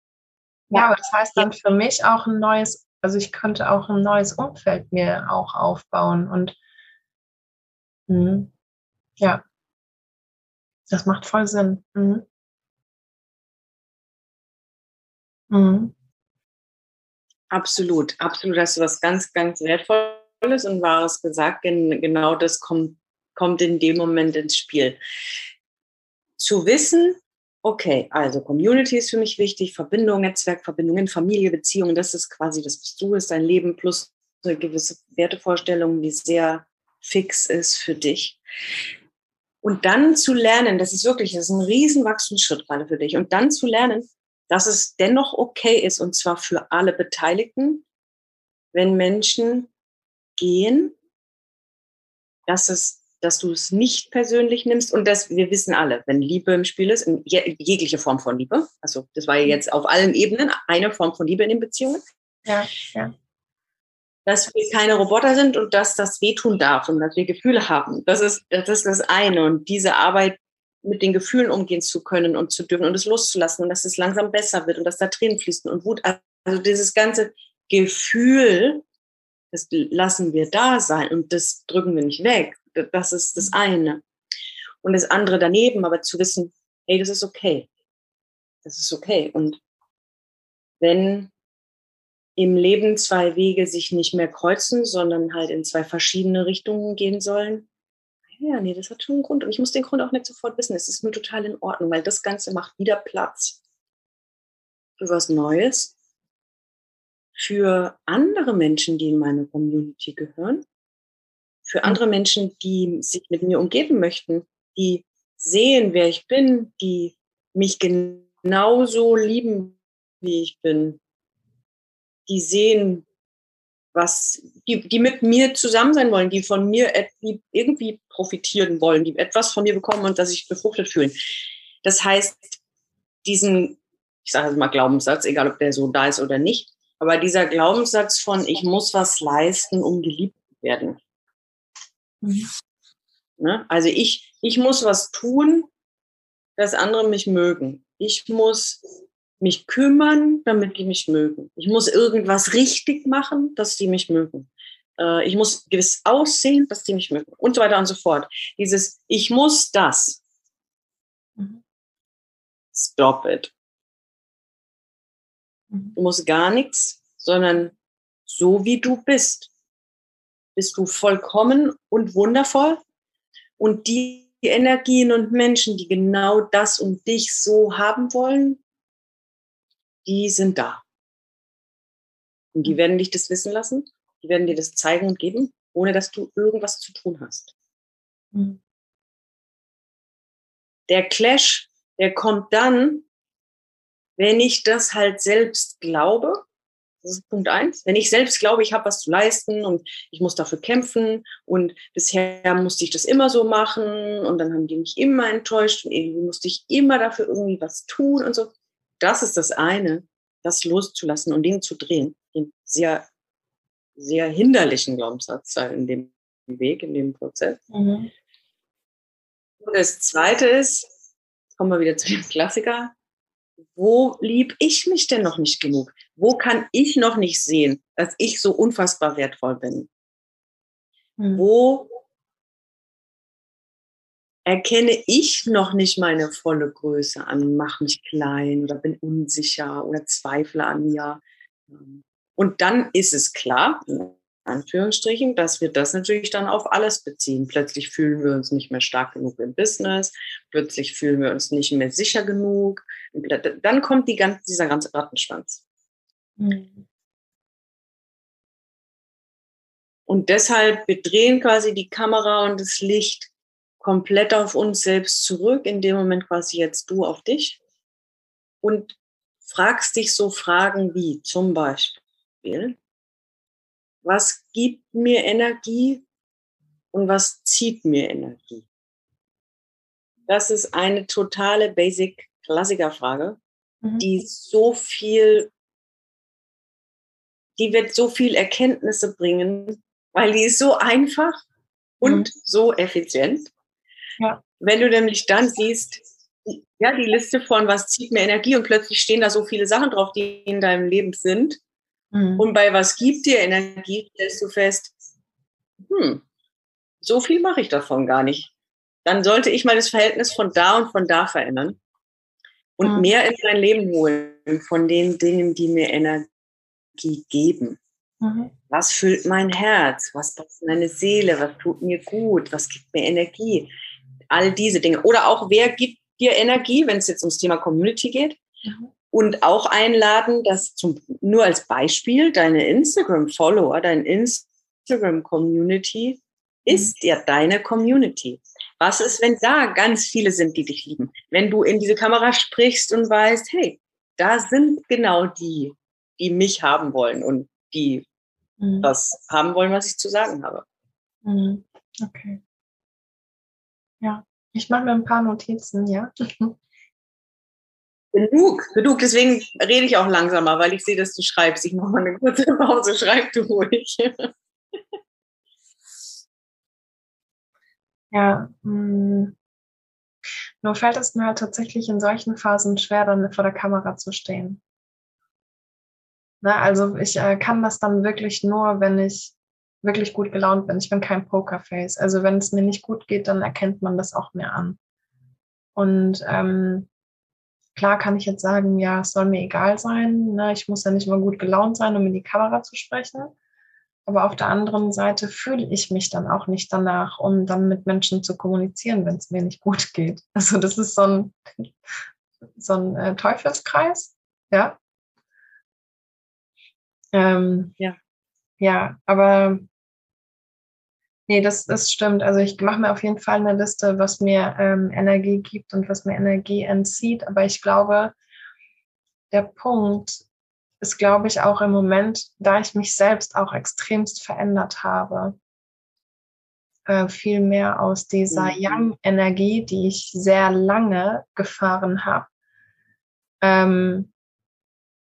ja, ja, aber das heißt dann für mich auch ein neues, also ich könnte auch ein neues Umfeld mir auch aufbauen und Mhm. Ja, das macht voll Sinn. Mhm. Mhm. Absolut, absolut hast du was ganz, ganz Wertvolles und Wahres gesagt. Genau das kommt, kommt in dem Moment ins Spiel. Zu wissen, okay, also Community ist für mich wichtig, Verbindung, Netzwerkverbindungen, Familie, Beziehungen, das ist quasi das, was du ist, dein Leben plus eine gewisse Wertevorstellung, die sehr fix ist für dich. Und dann zu lernen, das ist wirklich, das ist ein riesen Wachstumsschritt gerade für dich. Und dann zu lernen, dass es dennoch okay ist, und zwar für alle Beteiligten, wenn Menschen gehen, dass es dass du es nicht persönlich nimmst und dass wir wissen alle, wenn Liebe im Spiel ist, in jegliche Form von Liebe, also das war ja jetzt auf allen Ebenen eine Form von Liebe in den Beziehungen. Ja, ja. Dass wir keine Roboter sind und dass das wehtun darf und dass wir Gefühle haben. Das ist, das ist das eine. Und diese Arbeit mit den Gefühlen umgehen zu können und zu dürfen und es loszulassen und dass es langsam besser wird und dass da Tränen fließen und Wut. Also dieses ganze Gefühl, das lassen wir da sein und das drücken wir nicht weg. Das ist das eine. Und das andere daneben, aber zu wissen, hey, das ist okay. Das ist okay. Und wenn im Leben zwei Wege sich nicht mehr kreuzen, sondern halt in zwei verschiedene Richtungen gehen sollen, ja, nee, das hat schon einen Grund. Und ich muss den Grund auch nicht sofort wissen. Es ist nur total in Ordnung, weil das Ganze macht wieder Platz für was Neues, für andere Menschen, die in meine Community gehören, für andere Menschen, die sich mit mir umgeben möchten, die sehen, wer ich bin, die mich genauso lieben, wie ich bin, die sehen, was, die, die mit mir zusammen sein wollen, die von mir irgendwie profitieren wollen, die etwas von mir bekommen und dass sich befruchtet fühlen. Das heißt, diesen, ich sage mal Glaubenssatz, egal ob der so da ist oder nicht, aber dieser Glaubenssatz von, ich muss was leisten, um geliebt zu werden, Mhm. Ne? Also ich, ich muss was tun, dass andere mich mögen. Ich muss mich kümmern, damit die mich mögen. Ich muss irgendwas richtig machen, dass die mich mögen. Äh, ich muss gewiss aussehen, dass die mich mögen. Und so weiter und so fort. Dieses, ich muss das. Mhm. Stop it. Mhm. Du musst gar nichts, sondern so wie du bist bist du vollkommen und wundervoll. Und die Energien und Menschen, die genau das und dich so haben wollen, die sind da. Und die werden dich das wissen lassen, die werden dir das zeigen und geben, ohne dass du irgendwas zu tun hast. Mhm. Der Clash, der kommt dann, wenn ich das halt selbst glaube das ist Punkt eins. Wenn ich selbst glaube, ich habe was zu leisten und ich muss dafür kämpfen und bisher musste ich das immer so machen und dann haben die mich immer enttäuscht und irgendwie musste ich immer dafür irgendwie was tun und so. Das ist das eine, das loszulassen und den zu drehen. Den sehr, sehr hinderlichen Glaubenssatz in dem Weg, in dem Prozess. Mhm. Und das zweite ist, kommen wir wieder zu dem Klassiker, wo lieb ich mich denn noch nicht genug? Wo kann ich noch nicht sehen, dass ich so unfassbar wertvoll bin? Mhm. Wo erkenne ich noch nicht meine volle Größe an, mache mich klein oder bin unsicher oder zweifle an mir? Und dann ist es klar, Anführungsstrichen, dass wir das natürlich dann auf alles beziehen. Plötzlich fühlen wir uns nicht mehr stark genug im Business, plötzlich fühlen wir uns nicht mehr sicher genug. Dann kommt die ganze, dieser ganze Rattenschwanz. Mhm. Und deshalb, wir drehen quasi die Kamera und das Licht komplett auf uns selbst zurück, in dem Moment quasi jetzt du auf dich und fragst dich so Fragen wie zum Beispiel, was gibt mir Energie und was zieht mir Energie? Das ist eine totale Basic Klassikerfrage, mhm. die so viel, die wird so viel Erkenntnisse bringen, weil die ist so einfach und mhm. so effizient. Ja. Wenn du nämlich dann siehst, ja, die Liste von was zieht mir Energie und plötzlich stehen da so viele Sachen drauf, die in deinem Leben sind, Mhm. Und bei was gibt dir Energie, stellst du fest, hm, so viel mache ich davon gar nicht. Dann sollte ich mal das Verhältnis von da und von da verändern und mhm. mehr in mein Leben holen von den Dingen, die mir Energie geben. Mhm. Was füllt mein Herz? Was passt meine Seele? Was tut mir gut? Was gibt mir Energie? All diese Dinge. Oder auch, wer gibt dir Energie, wenn es jetzt ums Thema Community geht. Mhm. Und auch einladen, dass zum, nur als Beispiel deine Instagram-Follower, dein Instagram-Community mhm. ist ja deine Community. Was ist, wenn da ganz viele sind, die dich lieben? Wenn du in diese Kamera sprichst und weißt, hey, da sind genau die, die mich haben wollen und die mhm. das haben wollen, was ich zu sagen habe. Mhm. Okay. Ja, ich mache mir ein paar Notizen, ja. <laughs> Genug, genug. Deswegen rede ich auch langsamer, weil ich sehe, dass du schreibst. Ich mache mal eine kurze Pause. Schreib du ruhig. <laughs> Ja, mh. Hm. nur fällt es mir halt tatsächlich in solchen Phasen schwer, dann vor der Kamera zu stehen. Ne, also ich äh, kann das dann wirklich nur, wenn ich wirklich gut gelaunt bin. Ich bin kein Pokerface. Also wenn es mir nicht gut geht, dann erkennt man das auch mir an. Und ähm, klar kann ich jetzt sagen, ja, es soll mir egal sein. Ne? Ich muss ja nicht immer gut gelaunt sein, um in die Kamera zu sprechen. Aber auf der anderen Seite fühle ich mich dann auch nicht danach, um dann mit Menschen zu kommunizieren, wenn es mir nicht gut <laughs> geht. Also das ist so ein, so ein äh, Teufelskreis, ja. Ähm, ja. Ja, aber nee, das, das stimmt. Also ich mache mir auf jeden Fall eine Liste, was mir ähm, Energie gibt und was mir Energie entzieht. Aber ich glaube, der Punkt ist, glaube ich, auch im Moment, da ich mich selbst auch extremst verändert habe, äh, viel mehr aus dieser mhm. Yang-Energie, die ich sehr lange gefahren habe, ähm,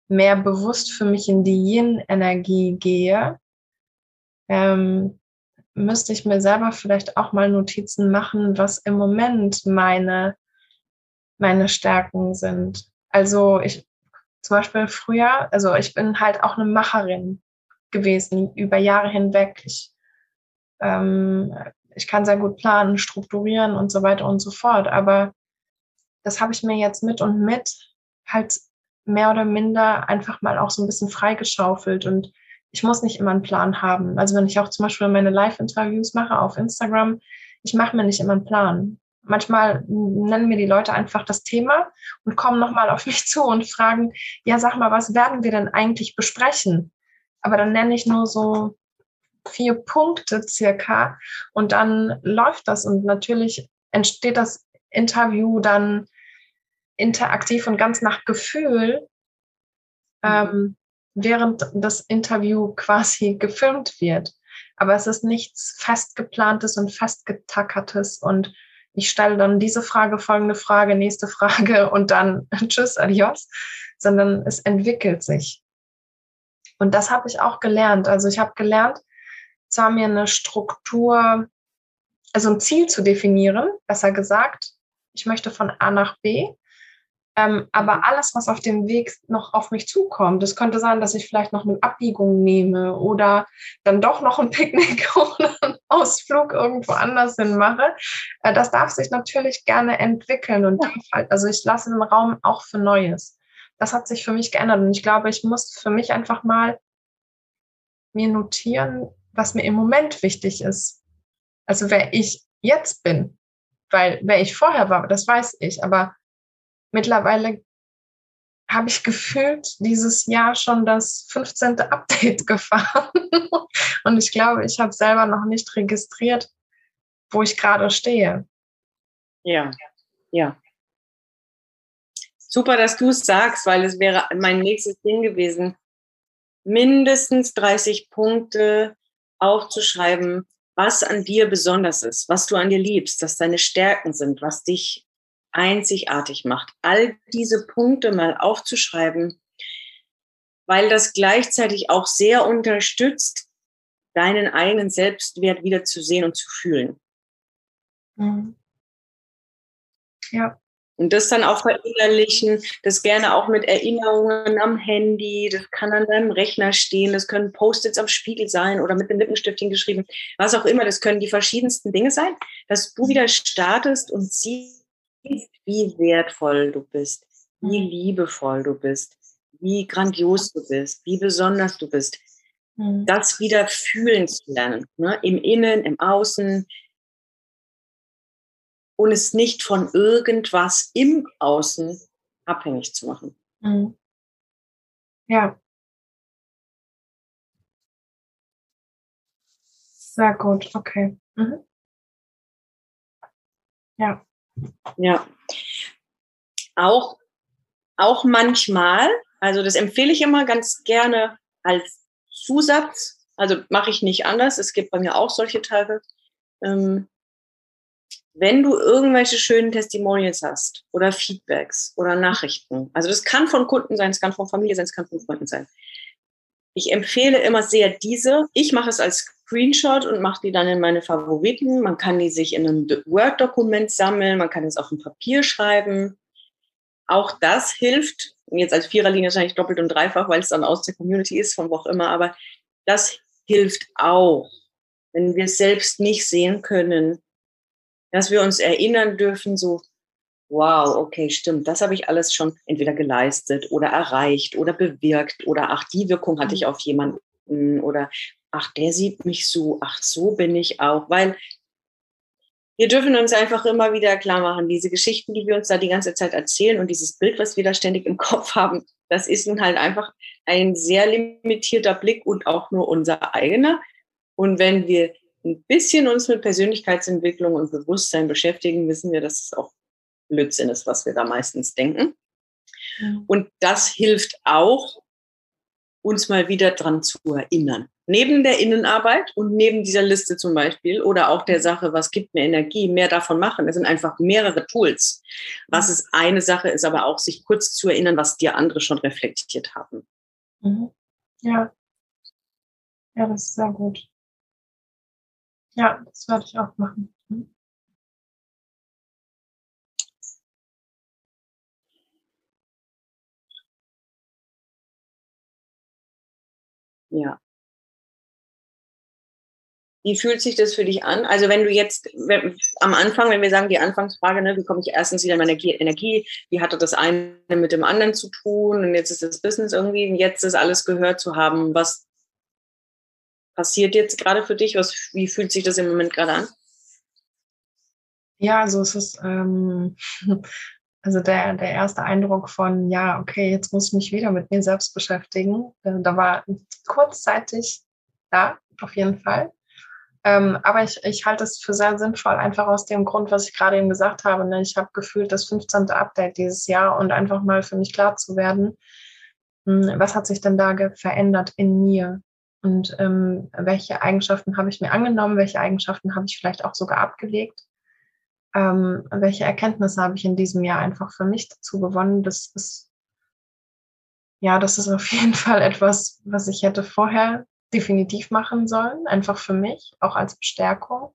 mehr bewusst für mich in die Yin-Energie gehe, ähm, müsste ich mir selber vielleicht auch mal Notizen machen, was im Moment meine, meine Stärken sind. Also ich zum Beispiel früher, also ich bin halt auch eine Macherin gewesen über Jahre hinweg. Ich, ähm, ich kann sehr gut planen, strukturieren und so weiter und so fort. Aber das habe ich mir jetzt mit und mit halt mehr oder minder einfach mal auch so ein bisschen freigeschaufelt und ich muss nicht immer einen Plan haben. Also wenn ich auch zum Beispiel meine Live-Interviews mache auf Instagram, ich mache mir nicht immer einen Plan. Manchmal nennen mir die Leute einfach das Thema und kommen nochmal auf <laughs> mich zu und fragen, ja, sag mal, was werden wir denn eigentlich besprechen? Aber dann nenne ich nur so vier Punkte circa und dann läuft das und natürlich entsteht das Interview dann interaktiv und ganz nach Gefühl, ähm, während das Interview quasi <laughs> gefilmt wird. Aber es ist nichts festgeplantes und festgetackertes und ich stelle dann diese Frage, folgende Frage, nächste Frage <laughs> und dann <laughs> tschüss, adios, sondern es entwickelt sich. Und das habe ich auch gelernt. Also ich habe gelernt, zwar mir eine Struktur, also ein Ziel zu definieren, besser gesagt. Ich möchte von A nach B ähm, aber mhm. alles, was auf dem Weg noch auf mich zukommt, es könnte sein, dass ich vielleicht noch eine Abbiegung nehme oder dann doch noch ein <laughs> Picknick oder einen Ausflug irgendwo anders hin mache. Äh, das darf sich natürlich gerne entwickeln und darf halt, also ich lasse den Raum auch für Neues. Das hat sich für mich geändert und ich glaube, ich muss für mich einfach mal mir notieren, was mir im Moment wichtig ist. Also wer ich jetzt bin, weil wer ich vorher war, das weiß ich, aber mittlerweile habe ich gefühlt dieses Jahr schon das 15. <laughs> Update gefahren. Und ich glaube, ich habe selber noch nicht registriert, wo ich gerade stehe. Ja, ja. Super, dass du es sagst, weil es wäre mein nächstes Ding gewesen, mindestens 30 Punkte aufzuschreiben, was an dir besonders ist, was du an dir liebst, was deine Stärken sind, was dich einzigartig macht. All diese Punkte mal aufzuschreiben, weil das gleichzeitig auch sehr unterstützt, deinen eigenen Selbstwert wieder zu sehen und zu fühlen. Mhm. Ja. Und das dann auch verinnerlichen, das gerne auch mit Erinnerungen am Handy, das kann an deinem Rechner stehen, das können Post-its am Spiegel sein oder mit dem Lippenstiftchen geschrieben, was auch immer, das können die verschiedensten Dinge sein, dass du wieder startest und siehst, wie wertvoll du bist, wie mhm. liebevoll du bist, wie grandios du bist, wie besonders du bist. Mhm. Das wieder fühlen zu lernen, ne? im Innen, im Außen, und es nicht von irgendwas im Außen abhängig zu machen. Mhm. Ja. Sehr gut, okay. Mhm. Ja. Ja. Auch, auch manchmal, also das empfehle ich immer ganz gerne als Zusatz, also mache ich nicht anders, es gibt bei mir auch solche Tage. Ähm, wenn du irgendwelche schönen Testimonials hast oder Feedbacks oder Nachrichten, also das kann von Kunden sein, es kann von Familie sein, es kann von Freunden sein. Ich empfehle immer sehr diese. Ich mache es als Screenshot und mache die dann in meine Favoriten. Man kann die sich in einem Word-Dokument sammeln, man kann es auf dem Papier schreiben. Auch das hilft, jetzt als Viererlinie wahrscheinlich doppelt und dreifach, weil es dann aus der Community ist, von wo auch immer, aber das hilft auch, wenn wir es selbst nicht sehen können, dass wir uns erinnern dürfen, so, wow, okay, stimmt, das habe ich alles schon entweder geleistet oder erreicht oder bewirkt oder ach, die Wirkung hatte ich mhm. auf jemanden oder ach, der sieht mich so, ach, so bin ich auch, weil wir dürfen uns einfach immer wieder klar machen, diese Geschichten, die wir uns da die ganze Zeit erzählen und dieses Bild, was wir da ständig im <laughs> Kopf haben, das ist nun halt einfach ein sehr limitierter Blick und auch nur unser eigener. Und wenn wir ein bisschen uns mit Persönlichkeitsentwicklung und Bewusstsein beschäftigen, wissen wir, dass es auch Blödsinn ist, was wir da meistens denken. Mhm. Und das hilft auch, uns mal wieder dran zu erinnern. Neben der Innenarbeit und neben dieser Liste zum Beispiel oder auch der Sache, was gibt mir Energie, mehr davon machen. Es sind einfach mehrere Tools. Was ist eine Sache, ist aber auch, sich kurz zu erinnern, was dir andere schon reflektiert haben. Mhm. Ja. Ja, das ist sehr gut. Ja, das werde ich auch machen. Ja. Wie fühlt sich das für dich an? Also wenn du jetzt wenn, am Anfang, wenn wir sagen, die Anfangsfrage, ne, wie komme ich erstens wieder in meine Energie, wie hatte das eine mit dem anderen zu tun und jetzt ist das Business irgendwie, und jetzt ist alles gehört zu haben, was passiert jetzt gerade für dich? Was, wie fühlt sich das im Moment gerade an? Ja, also es ist ähm, also der, der erste Eindruck von, ja, okay, jetzt muss ich mich wieder mit mir selbst beschäftigen. Äh, da war kurzzeitig da, auf jeden Fall. Ähm, aber ich, ich halte es für sehr sinnvoll, einfach aus dem Grund, was ich gerade eben gesagt habe. Ne? Ich habe gefühlt das 15. Update dieses Jahr und einfach mal für mich klar zu werden, hm, was hat sich denn da verändert in mir? Und ähm, welche Eigenschaften habe ich mir angenommen, welche Eigenschaften habe ich vielleicht auch sogar abgelegt? Ähm, welche Erkenntnisse habe ich in diesem Jahr einfach für mich dazu gewonnen? Das ist, ja, das ist auf <laughs> jeden Fall etwas, was ich hätte vorher definitiv machen sollen, einfach für mich, auch als Bestärkung.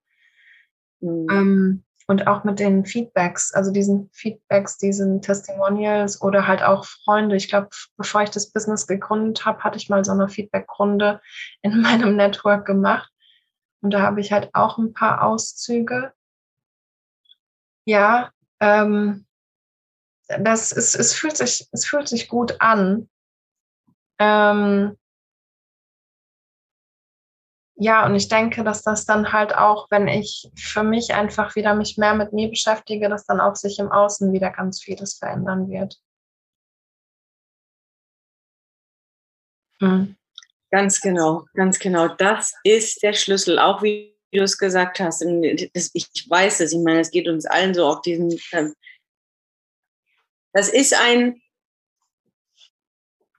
Mhm. Ähm, und auch mit den Feedbacks, also diesen Feedbacks, diesen Testimonials oder halt auch Freunde. Ich glaube, bevor ich das Business gegründet habe, hatte ich mal so eine Feedback-Runde in <laughs> meinem Network gemacht. Und da habe ich halt auch ein paar Auszüge. Ja, ähm, das ist, es fühlt sich, es fühlt sich gut an. Ähm, ja, und ich denke, dass das dann halt auch, wenn ich für mich einfach wieder mich mehr mit mir beschäftige, dass dann auch sich im Außen wieder ganz vieles verändern wird. Hm. Ganz genau, ganz genau. Das ist der Schlüssel, auch wie du es gesagt hast. Ich weiß es, ich meine, es geht uns allen so auf diesen. Ähm, das ist ein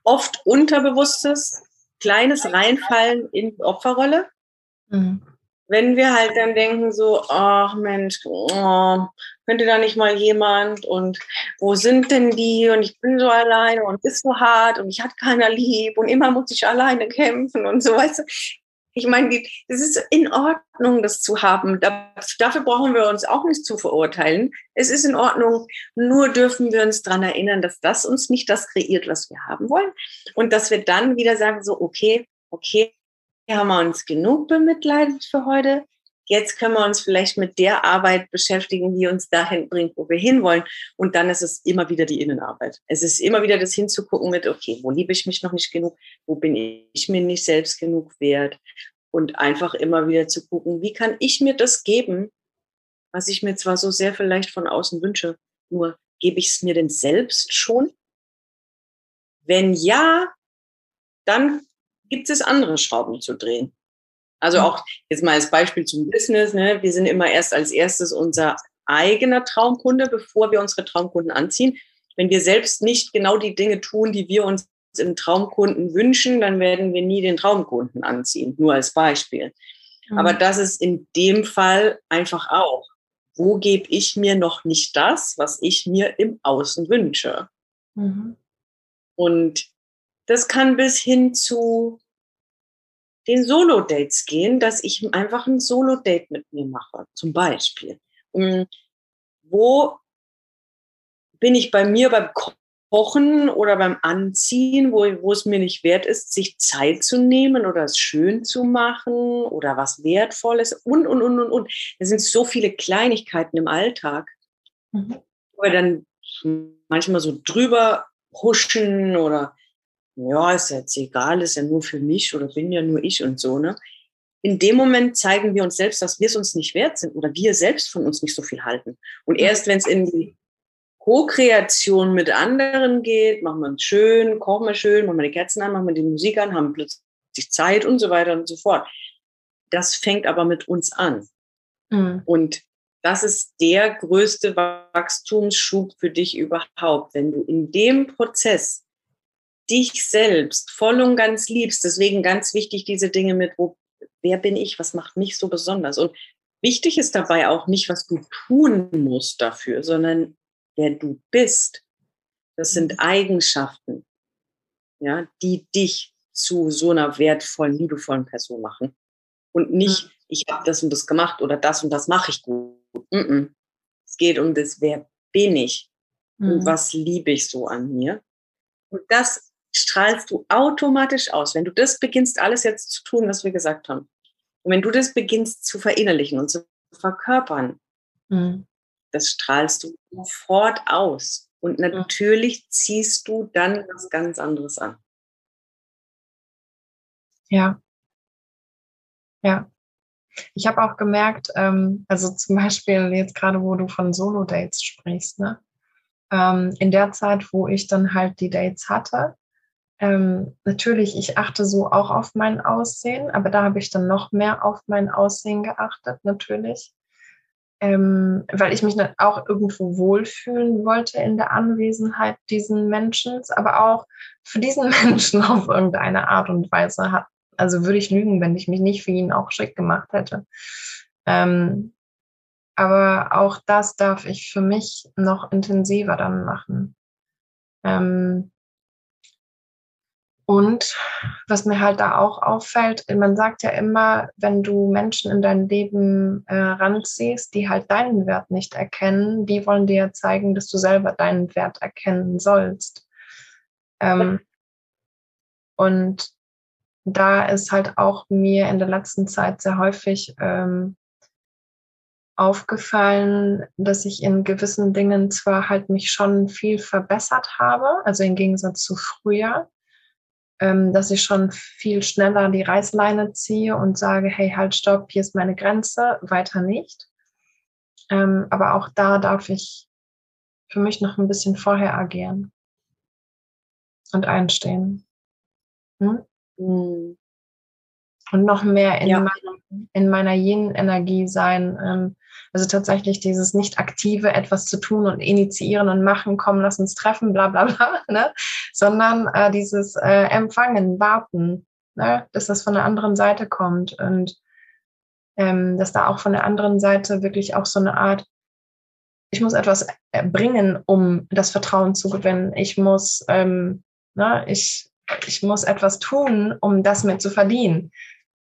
oft unterbewusstes kleines Reinfallen in die Opferrolle. Mhm. Wenn wir halt dann denken so, ach Mensch, oh, könnte da nicht mal jemand und wo sind denn die und ich bin so alleine und ist so hart und ich hatte keiner lieb und immer muss ich alleine kämpfen und so, weißt du. Ich meine, es ist in Ordnung, das zu haben. dafür brauchen wir uns auch nicht zu verurteilen. Es ist in Ordnung, nur dürfen wir uns daran erinnern, dass das uns nicht das kreiert, was wir haben wollen. Und dass wir dann wieder sagen, so, okay, okay, hier haben wir uns genug bemitleidet für heute. Jetzt können wir uns vielleicht mit der Arbeit beschäftigen, die uns dahin bringt, wo wir hinwollen. Und dann ist es immer wieder die Innenarbeit. Es ist immer wieder das hinzugucken mit, okay, wo liebe ich mich noch nicht genug? Wo bin ich mir nicht selbst genug wert? Und einfach immer wieder zu gucken, wie kann ich mir das geben, was ich mir zwar so sehr vielleicht von außen wünsche, nur gebe ich es mir denn selbst schon? Wenn ja, dann gibt es andere Schrauben zu drehen. Also mhm. auch jetzt mal als Beispiel zum Business. Ne? Wir sind immer erst als erstes unser eigener Traumkunde, bevor wir unsere Traumkunden anziehen. Wenn wir selbst nicht genau die Dinge tun, die wir uns im Traumkunden wünschen, dann werden wir nie den Traumkunden anziehen. Nur als Beispiel. Mhm. Aber das ist in dem Fall einfach auch. Wo gebe ich mir noch nicht das, was ich mir im Außen wünsche? Mhm. Und das kann bis hin zu den Solo-Dates gehen, dass ich einfach ein Solo-Date mit mir mache, zum Beispiel. Und wo bin ich bei mir beim Kochen oder beim Anziehen, wo, wo es mir nicht wert ist, sich Zeit zu nehmen oder es schön zu machen oder was Wertvolles und, und, und, und, und. Es sind so viele Kleinigkeiten im Alltag, mhm. wo wir dann manchmal so drüber huschen oder ja, ist jetzt egal, ist ja nur für mich oder bin ja nur ich und so, ne? In dem Moment zeigen wir uns selbst, dass wir es uns nicht wert sind oder wir selbst von uns nicht so viel halten. Und erst wenn es in die Co-Kreation mit anderen geht, machen wir es schön, kochen wir schön, machen wir die Kerzen an, machen wir die Musik an, haben plötzlich Zeit und so weiter und so fort. Das fängt aber mit uns an. Mhm. Und das ist der größte Wachstumsschub für dich überhaupt, wenn du in dem Prozess dich selbst voll und ganz liebst. Deswegen ganz wichtig diese Dinge mit, wo, wer bin ich, was macht mich so besonders? Und wichtig ist dabei auch nicht, was du tun musst dafür, sondern wer du bist. Das sind Eigenschaften, ja, die dich zu so einer wertvollen, liebevollen Person machen. Und nicht, ich habe das und das gemacht oder das und das mache ich gut. Es geht um das, wer bin ich und mhm. was liebe ich so an mir. Und das strahlst du automatisch aus. Wenn du das beginnst, alles jetzt zu tun, was wir gesagt haben, und wenn du das beginnst zu verinnerlichen und zu verkörpern, mhm. Das strahlst du sofort aus. Und natürlich ziehst du dann was ganz anderes an. Ja. Ja. Ich habe auch gemerkt, ähm, also zum Beispiel jetzt gerade, wo du von Solo-Dates sprichst, ne? Ähm, in der Zeit, wo ich dann halt die Dates hatte, ähm, natürlich, ich achte so auch auf mein Aussehen, aber da habe ich dann noch mehr auf mein Aussehen geachtet, natürlich. Ähm, weil ich mich auch irgendwo wohlfühlen wollte in der Anwesenheit diesen Menschen, aber auch für diesen <laughs> Menschen auf irgendeine Art und Weise hat. Also würde ich lügen, wenn ich mich nicht für ihn auch schick gemacht hätte. Ähm, aber auch das darf ich für mich noch intensiver dann machen. Ähm, und was mir halt da auch auffällt, man sagt ja immer, wenn du Menschen in dein Leben äh, ranziehst, die halt deinen Wert nicht erkennen, die wollen dir ja zeigen, dass du selber deinen Wert erkennen sollst. Ähm, und da ist halt auch mir in der letzten Zeit sehr häufig ähm, aufgefallen, dass ich in gewissen Dingen zwar halt mich schon viel verbessert habe, also im Gegensatz zu früher, dass ich schon viel schneller die Reißleine ziehe und sage, hey, halt, stopp, hier ist meine Grenze, weiter nicht. Ähm, aber auch da darf ich für mich noch ein bisschen vorher agieren und einstehen. Hm? Mhm. Und noch mehr in, ja. meiner, in meiner Yin-Energie sein, ähm, also tatsächlich dieses nicht aktive etwas zu tun und initiieren und machen, kommen, lass uns treffen, bla bla bla, <laughs> ne? sondern äh, dieses äh, Empfangen, Warten, ne? dass das von der anderen Seite kommt und ähm, dass da auch von der anderen Seite wirklich auch so eine Art, ich muss etwas bringen, um das Vertrauen zu gewinnen. Ich muss, ähm, ne, ich, ich muss etwas tun, um das mit zu verdienen.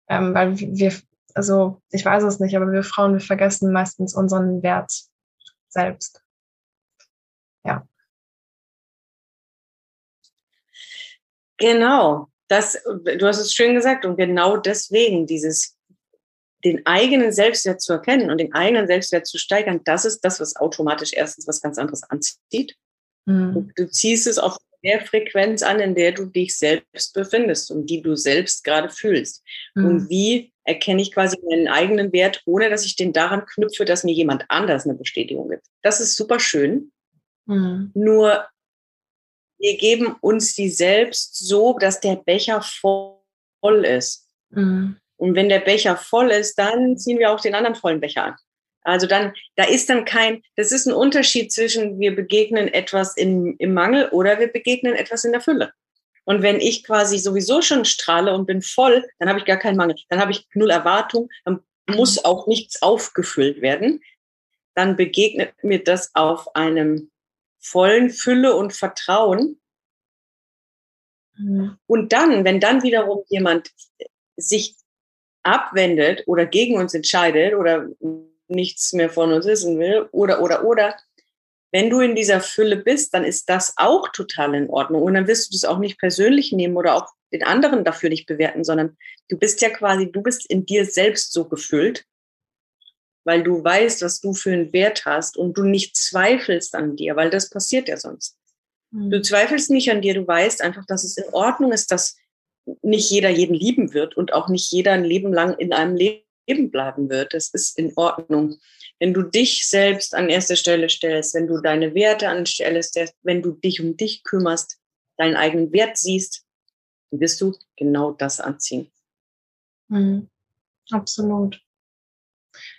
Ähm, weil wir also ich weiß es nicht, aber wir Frauen, wir vergessen meistens unseren Wert selbst. Ja. Genau, das, du hast es schön gesagt und genau deswegen dieses den eigenen Selbstwert zu erkennen und den eigenen Selbstwert zu steigern, das ist das, was automatisch erstens was ganz anderes anzieht. Mhm. Du ziehst es auf der Frequenz an, in der du dich selbst befindest und die du selbst gerade fühlst. Mhm. Und wie erkenne ich quasi meinen eigenen Wert, ohne dass ich den daran knüpfe, dass mir jemand anders eine Bestätigung gibt. Das ist super schön. Mhm. Nur wir geben uns die selbst so, dass der Becher voll ist. Mhm. Und wenn der Becher voll ist, dann ziehen wir auch den anderen vollen Becher an. Also dann, da ist dann kein, das ist ein Unterschied zwischen wir begegnen etwas in, im Mangel oder wir begegnen etwas in der Fülle. Und wenn ich quasi sowieso schon strahle und bin voll, dann habe ich gar keinen Mangel. Dann habe ich null Erwartung, dann muss mhm. auch nichts aufgefüllt werden. Dann begegnet mir das auf einem vollen Fülle und Vertrauen. Mhm. Und dann, wenn dann wiederum jemand sich abwendet oder gegen uns entscheidet oder nichts mehr von uns wissen will oder, oder, oder, wenn du in dieser Fülle bist, dann ist das auch total in Ordnung. Und dann wirst du das auch nicht persönlich nehmen oder auch den anderen dafür nicht bewerten, sondern du bist ja quasi, du bist in dir selbst so gefüllt, weil du weißt, was du für einen Wert hast und du nicht zweifelst an dir, weil das passiert ja sonst. Mhm. Du zweifelst nicht an dir, du weißt einfach, dass es in Ordnung ist, dass nicht jeder jeden lieben wird und auch nicht jeder ein Leben lang in einem Leben bleiben wird. Das ist in Ordnung wenn du dich selbst an erste Stelle stellst, wenn du deine Werte an Stelle stellst, wenn du dich um dich kümmerst, deinen eigenen Wert siehst, wirst du genau das anziehen. Mhm. Absolut.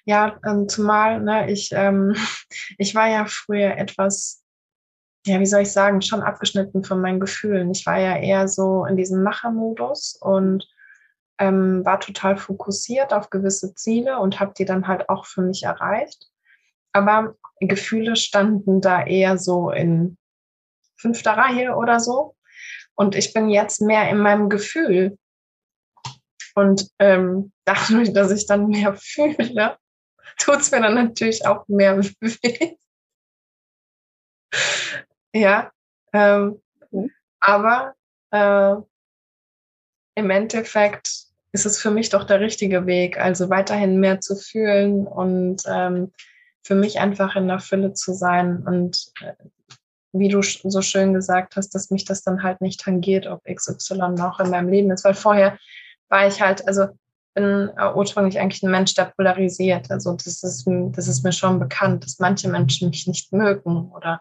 Ja, ähm, zumal ne, ich, ähm, <laughs> ich war ja früher etwas, ja, wie soll ich sagen, schon abgeschnitten von meinen Gefühlen. Ich war ja eher so in diesem Machermodus und ähm, war total fokussiert auf gewisse Ziele und habe die dann halt auch für mich erreicht. Aber Gefühle standen da eher so in fünfter Reihe oder so. Und ich bin jetzt mehr in meinem Gefühl. Und ähm, <laughs> dadurch, dass ich dann mehr fühle, <laughs> tut es mir dann natürlich auch mehr <laughs> weh. ja, ähm, mhm. aber äh, im Endeffekt ist es für mich doch der richtige Weg. Also weiterhin mehr zu fühlen und ähm, für mich einfach in der Fülle zu sein. Und äh, wie du so schön gesagt hast, dass mich das dann halt nicht tangiert, ob XY noch in meinem Leben ist. Weil vorher war ich halt, also bin äh, ursprünglich eigentlich ein Mensch, der polarisiert. Also das ist, das ist mir schon bekannt, dass manche Menschen mich nicht mögen oder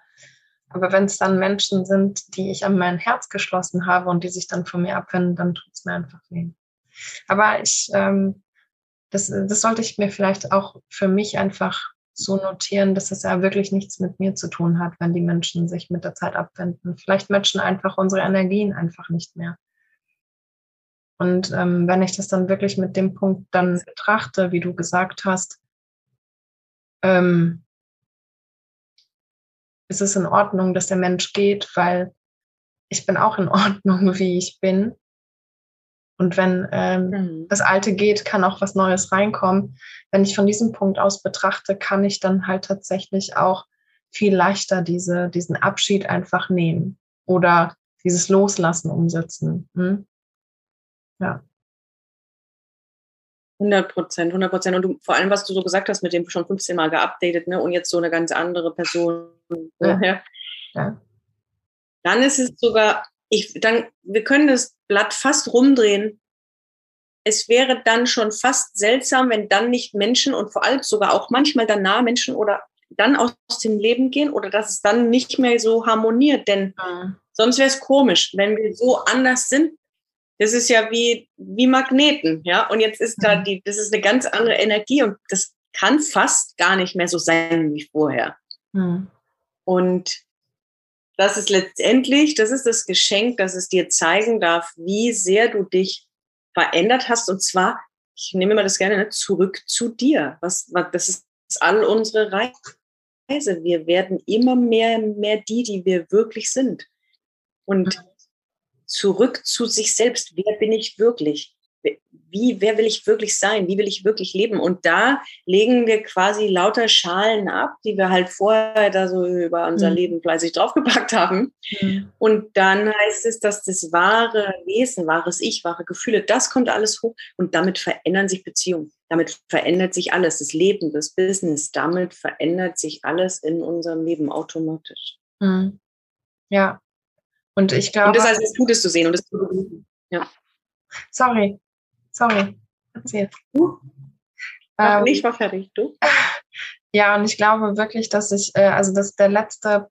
aber wenn es dann Menschen sind, die ich an mein Herz geschlossen habe und die sich dann von mir abwenden, dann tut es mir einfach weh. Aber ich, ähm, das, das sollte ich mir vielleicht auch für mich einfach so notieren, dass es ja wirklich nichts mit mir zu tun hat, wenn die Menschen sich mit der Zeit abwenden. Vielleicht matchen einfach unsere Energien einfach nicht mehr. Und ähm, wenn ich das dann wirklich mit dem Punkt dann betrachte, wie du gesagt hast, ähm, ist es in Ordnung, dass der Mensch geht, weil ich bin auch in <laughs> Ordnung, wie ich bin. Und wenn ähm, mhm. das Alte geht, kann auch was Neues reinkommen. Wenn ich von diesem Punkt aus betrachte, kann ich dann halt tatsächlich auch viel leichter diese, diesen Abschied einfach nehmen oder dieses Loslassen umsetzen. Hm? Ja. 100 Prozent, 100 Prozent. Und du, vor allem, was du so gesagt hast, mit dem schon 15 Mal geupdatet, ne, und jetzt so eine ganz andere Person. Ja. Ne? ja. Dann ist es sogar, ich, dann, wir können das Blatt fast rumdrehen. Es wäre dann schon fast seltsam, wenn dann nicht Menschen und vor allem sogar auch manchmal dann nahe Menschen oder dann aus dem Leben gehen oder dass es dann nicht mehr so harmoniert. Denn mhm. sonst wäre es komisch, wenn wir so anders sind. Das ist ja wie, wie Magneten, ja. Und jetzt ist da mhm. die, das ist eine ganz andere Energie und das kann fast gar nicht mehr so sein wie vorher. Mhm. Und das ist letztendlich, das ist das Geschenk, dass es dir zeigen darf, wie sehr du dich verändert hast. Und zwar, ich nehme immer das gerne, ne, zurück zu dir. Was, was, das ist all unsere Reise. Wir werden immer mehr, mehr die, die wir wirklich sind. Und zurück zu sich selbst. Wer bin ich wirklich? Wie, wer will ich wirklich sein? Wie will ich wirklich leben? Und da legen wir quasi lauter Schalen ab, die wir halt vorher da so über unser mhm. Leben fleißig draufgepackt haben. Mhm. Und dann heißt es, dass das wahre Wesen, wahres Ich, wahre Gefühle, das kommt alles hoch und damit verändern sich Beziehungen. Damit verändert sich alles, das Leben, das Business, damit verändert sich alles in unserem Leben automatisch. Mhm. Ja. Und ich glaube. Und das heißt, es Gutes zu sehen und das zu ja. Sorry, Sorry. erzähl. Du? Ähm, ich war fertig, du? Ja, und ich glaube wirklich, dass ich, äh, also dass der letzte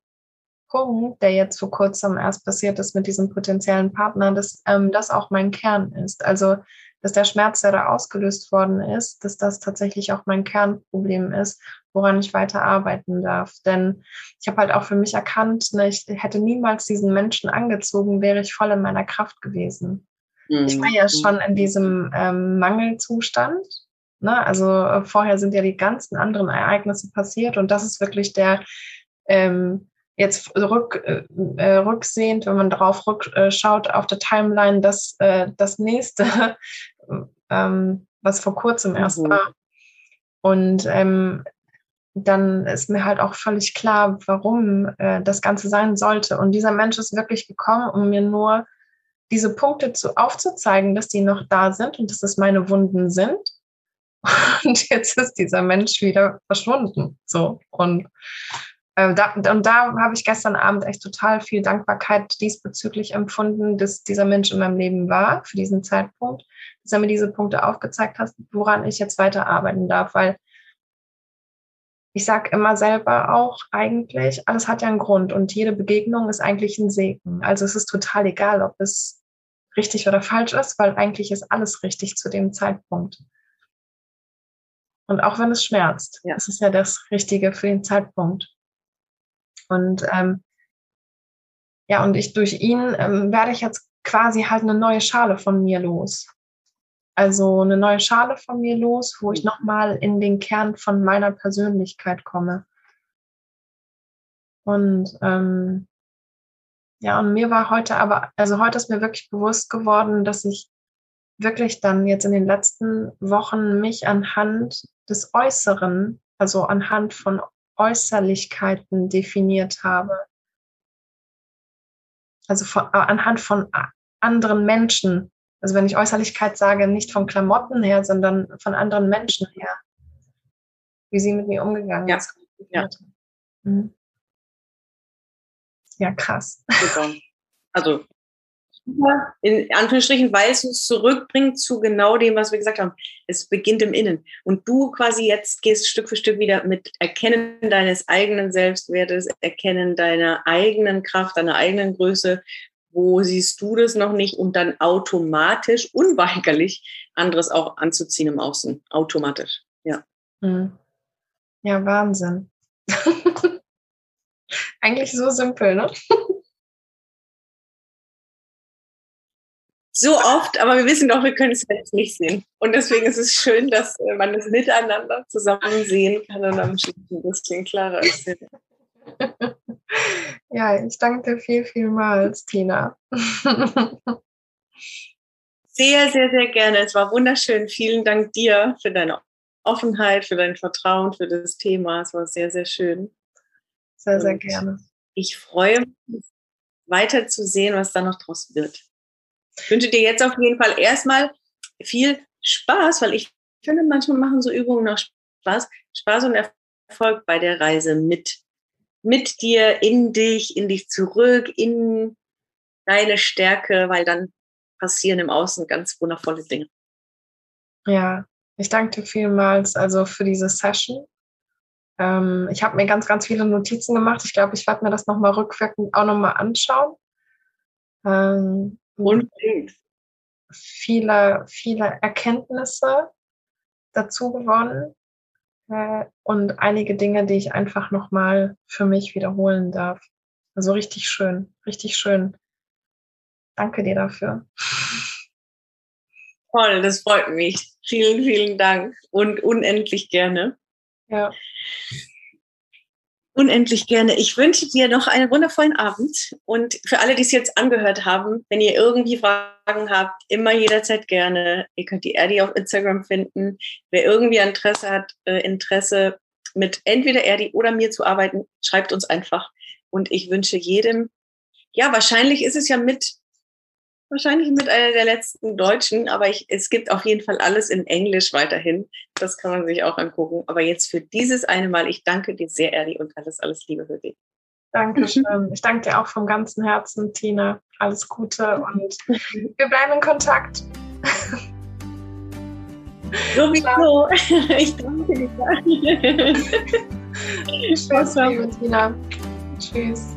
Punkt, der jetzt vor kurzem erst passiert ist mit diesem potenziellen Partner, dass ähm, das auch mein Kern ist. Also, dass der Schmerz, der da ausgelöst worden ist, dass das tatsächlich auch mein Kernproblem ist, woran ich weiter arbeiten darf. Denn ich habe halt auch für mich erkannt, ne, ich hätte niemals diesen Menschen angezogen, wäre ich voll in meiner Kraft gewesen. Mhm. Ich war ja mhm. schon in diesem ähm, Mangelzustand. Ne? Also äh, vorher sind ja die ganzen anderen Ereignisse passiert und das ist wirklich der ähm, jetzt rück, äh, äh, rücksehend, wenn man darauf rückschaut auf der Timeline, das, äh, das nächste, <laughs> ähm, was vor kurzem erst mhm. war. Und ähm, dann ist mir halt auch völlig klar, warum äh, das Ganze sein sollte. Und dieser Mensch ist wirklich gekommen, um mir nur diese Punkte zu, aufzuzeigen, dass die noch da sind und dass es meine Wunden sind. <laughs> Und jetzt ist dieser Mensch wieder verschwunden. So. Und äh, da, und da habe ich gestern Abend echt total viel Dankbarkeit diesbezüglich empfunden, dass dieser Mensch in meinem Leben war für diesen Zeitpunkt, dass er mir diese Punkte aufgezeigt hat, woran ich jetzt weiter arbeiten darf, weil ich sage immer selber auch eigentlich, alles hat ja einen Grund und jede Begegnung ist eigentlich ein Segen. Also es ist total egal, ob es richtig oder falsch ist, weil eigentlich ist alles richtig zu dem Zeitpunkt. Und auch wenn es schmerzt, ja. es ist ja das Richtige für den Zeitpunkt. Und ähm, ja, und ich durch ihn ähm, werde ich jetzt quasi halt eine neue Schale von mir los. Also eine neue Schale von mir los, wo ich nochmal in den Kern von meiner Persönlichkeit komme. Und ähm, ja, und mir war heute aber, also heute ist mir wirklich bewusst geworden, dass ich wirklich dann jetzt in den letzten Wochen mich anhand des Äußeren, also anhand von Äußerlichkeiten definiert habe. Also von, äh, anhand von anderen Menschen. Also wenn ich Äußerlichkeit sage, nicht von Klamotten her, sondern von anderen Menschen her. Wie sie mit mir umgegangen ja. ist. Ja. Mhm. Ja, krass. Super. <laughs> Also in Anführungsstrichen, weil es uns zurückbringt zu genau dem, was wir gesagt haben. Es beginnt im Innen. Und du quasi jetzt gehst Stück für Stück wieder mit Erkennen deines eigenen Selbstwertes, Erkennen deiner eigenen Kraft, deiner eigenen Größe. Wo siehst du das noch nicht? Und dann automatisch, unweigerlich, anderes auch anzuziehen im Außen. Automatisch. Ja. Hm. Ja, Wahnsinn. <laughs> Eigentlich so simpel, ne? so oft, aber wir wissen doch, wir können es jetzt nicht sehen. Und deswegen ist es schön, dass äh, man es miteinander zusammen sehen kann und am Schluss ein bisschen klarer ist. <laughs> Ja, ich danke dir viel, vielmals, Tina. <laughs> Sehr, sehr, sehr gerne. Es war wunderschön. Vielen Dank dir für deine Offenheit, für dein Vertrauen, für das Thema. Es war sehr, sehr schön. Sehr, sehr gerne. Ich freue mich, weiter zu sehen, was da noch draus wird. Ich wünsche dir jetzt auf jeden Fall erstmal viel Spaß, weil ich finde, manchmal machen so Übungen noch Spaß. Spaß und Erfolg bei der Reise mit, mit dir, in dich, in dich zurück, in deine Stärke, weil dann passieren im Außen ganz wundervolle Dinge. Ja, ich danke dir vielmals also für diese Session. Ähm, ich habe mir ganz, ganz viele Notizen gemacht. Ich glaube, ich werde mir das nochmal rückwirkend auch nochmal anschauen. Ähm, Unbedingt. Viele, viele Erkenntnisse dazu gewonnen äh, und einige Dinge, die ich einfach nochmal für mich wiederholen darf. Also richtig schön, richtig schön. Danke dir dafür. Toll, das freut mich. Vielen, vielen Dank und unendlich gerne. Ja. Unendlich gerne. Ich wünsche dir noch einen wundervollen Abend. Und für alle, die es jetzt angehört haben, wenn ihr irgendwie Fragen habt, immer jederzeit gerne. Ihr könnt die Erdi auf Instagram finden. Wer irgendwie Interesse hat, äh, Interesse mit entweder Erdi oder mir zu arbeiten, schreibt uns einfach. Und ich wünsche jedem, ja, wahrscheinlich ist es ja mit wahrscheinlich mit einer der letzten Deutschen, aber ich, es gibt auf jeden Fall alles in Englisch weiterhin. Das kann man sich auch angucken. Aber jetzt für dieses eine Mal, ich danke dir sehr, Erdi, und alles, alles Liebe für dich. Dankeschön. Ich danke dir auch vom ganzen Herzen, Tina. Alles Gute und <laughs> wir bleiben in Kontakt. Sowieso. <laughs> <laughs> Ich danke dir. Tschüss, Tina. Tschüss.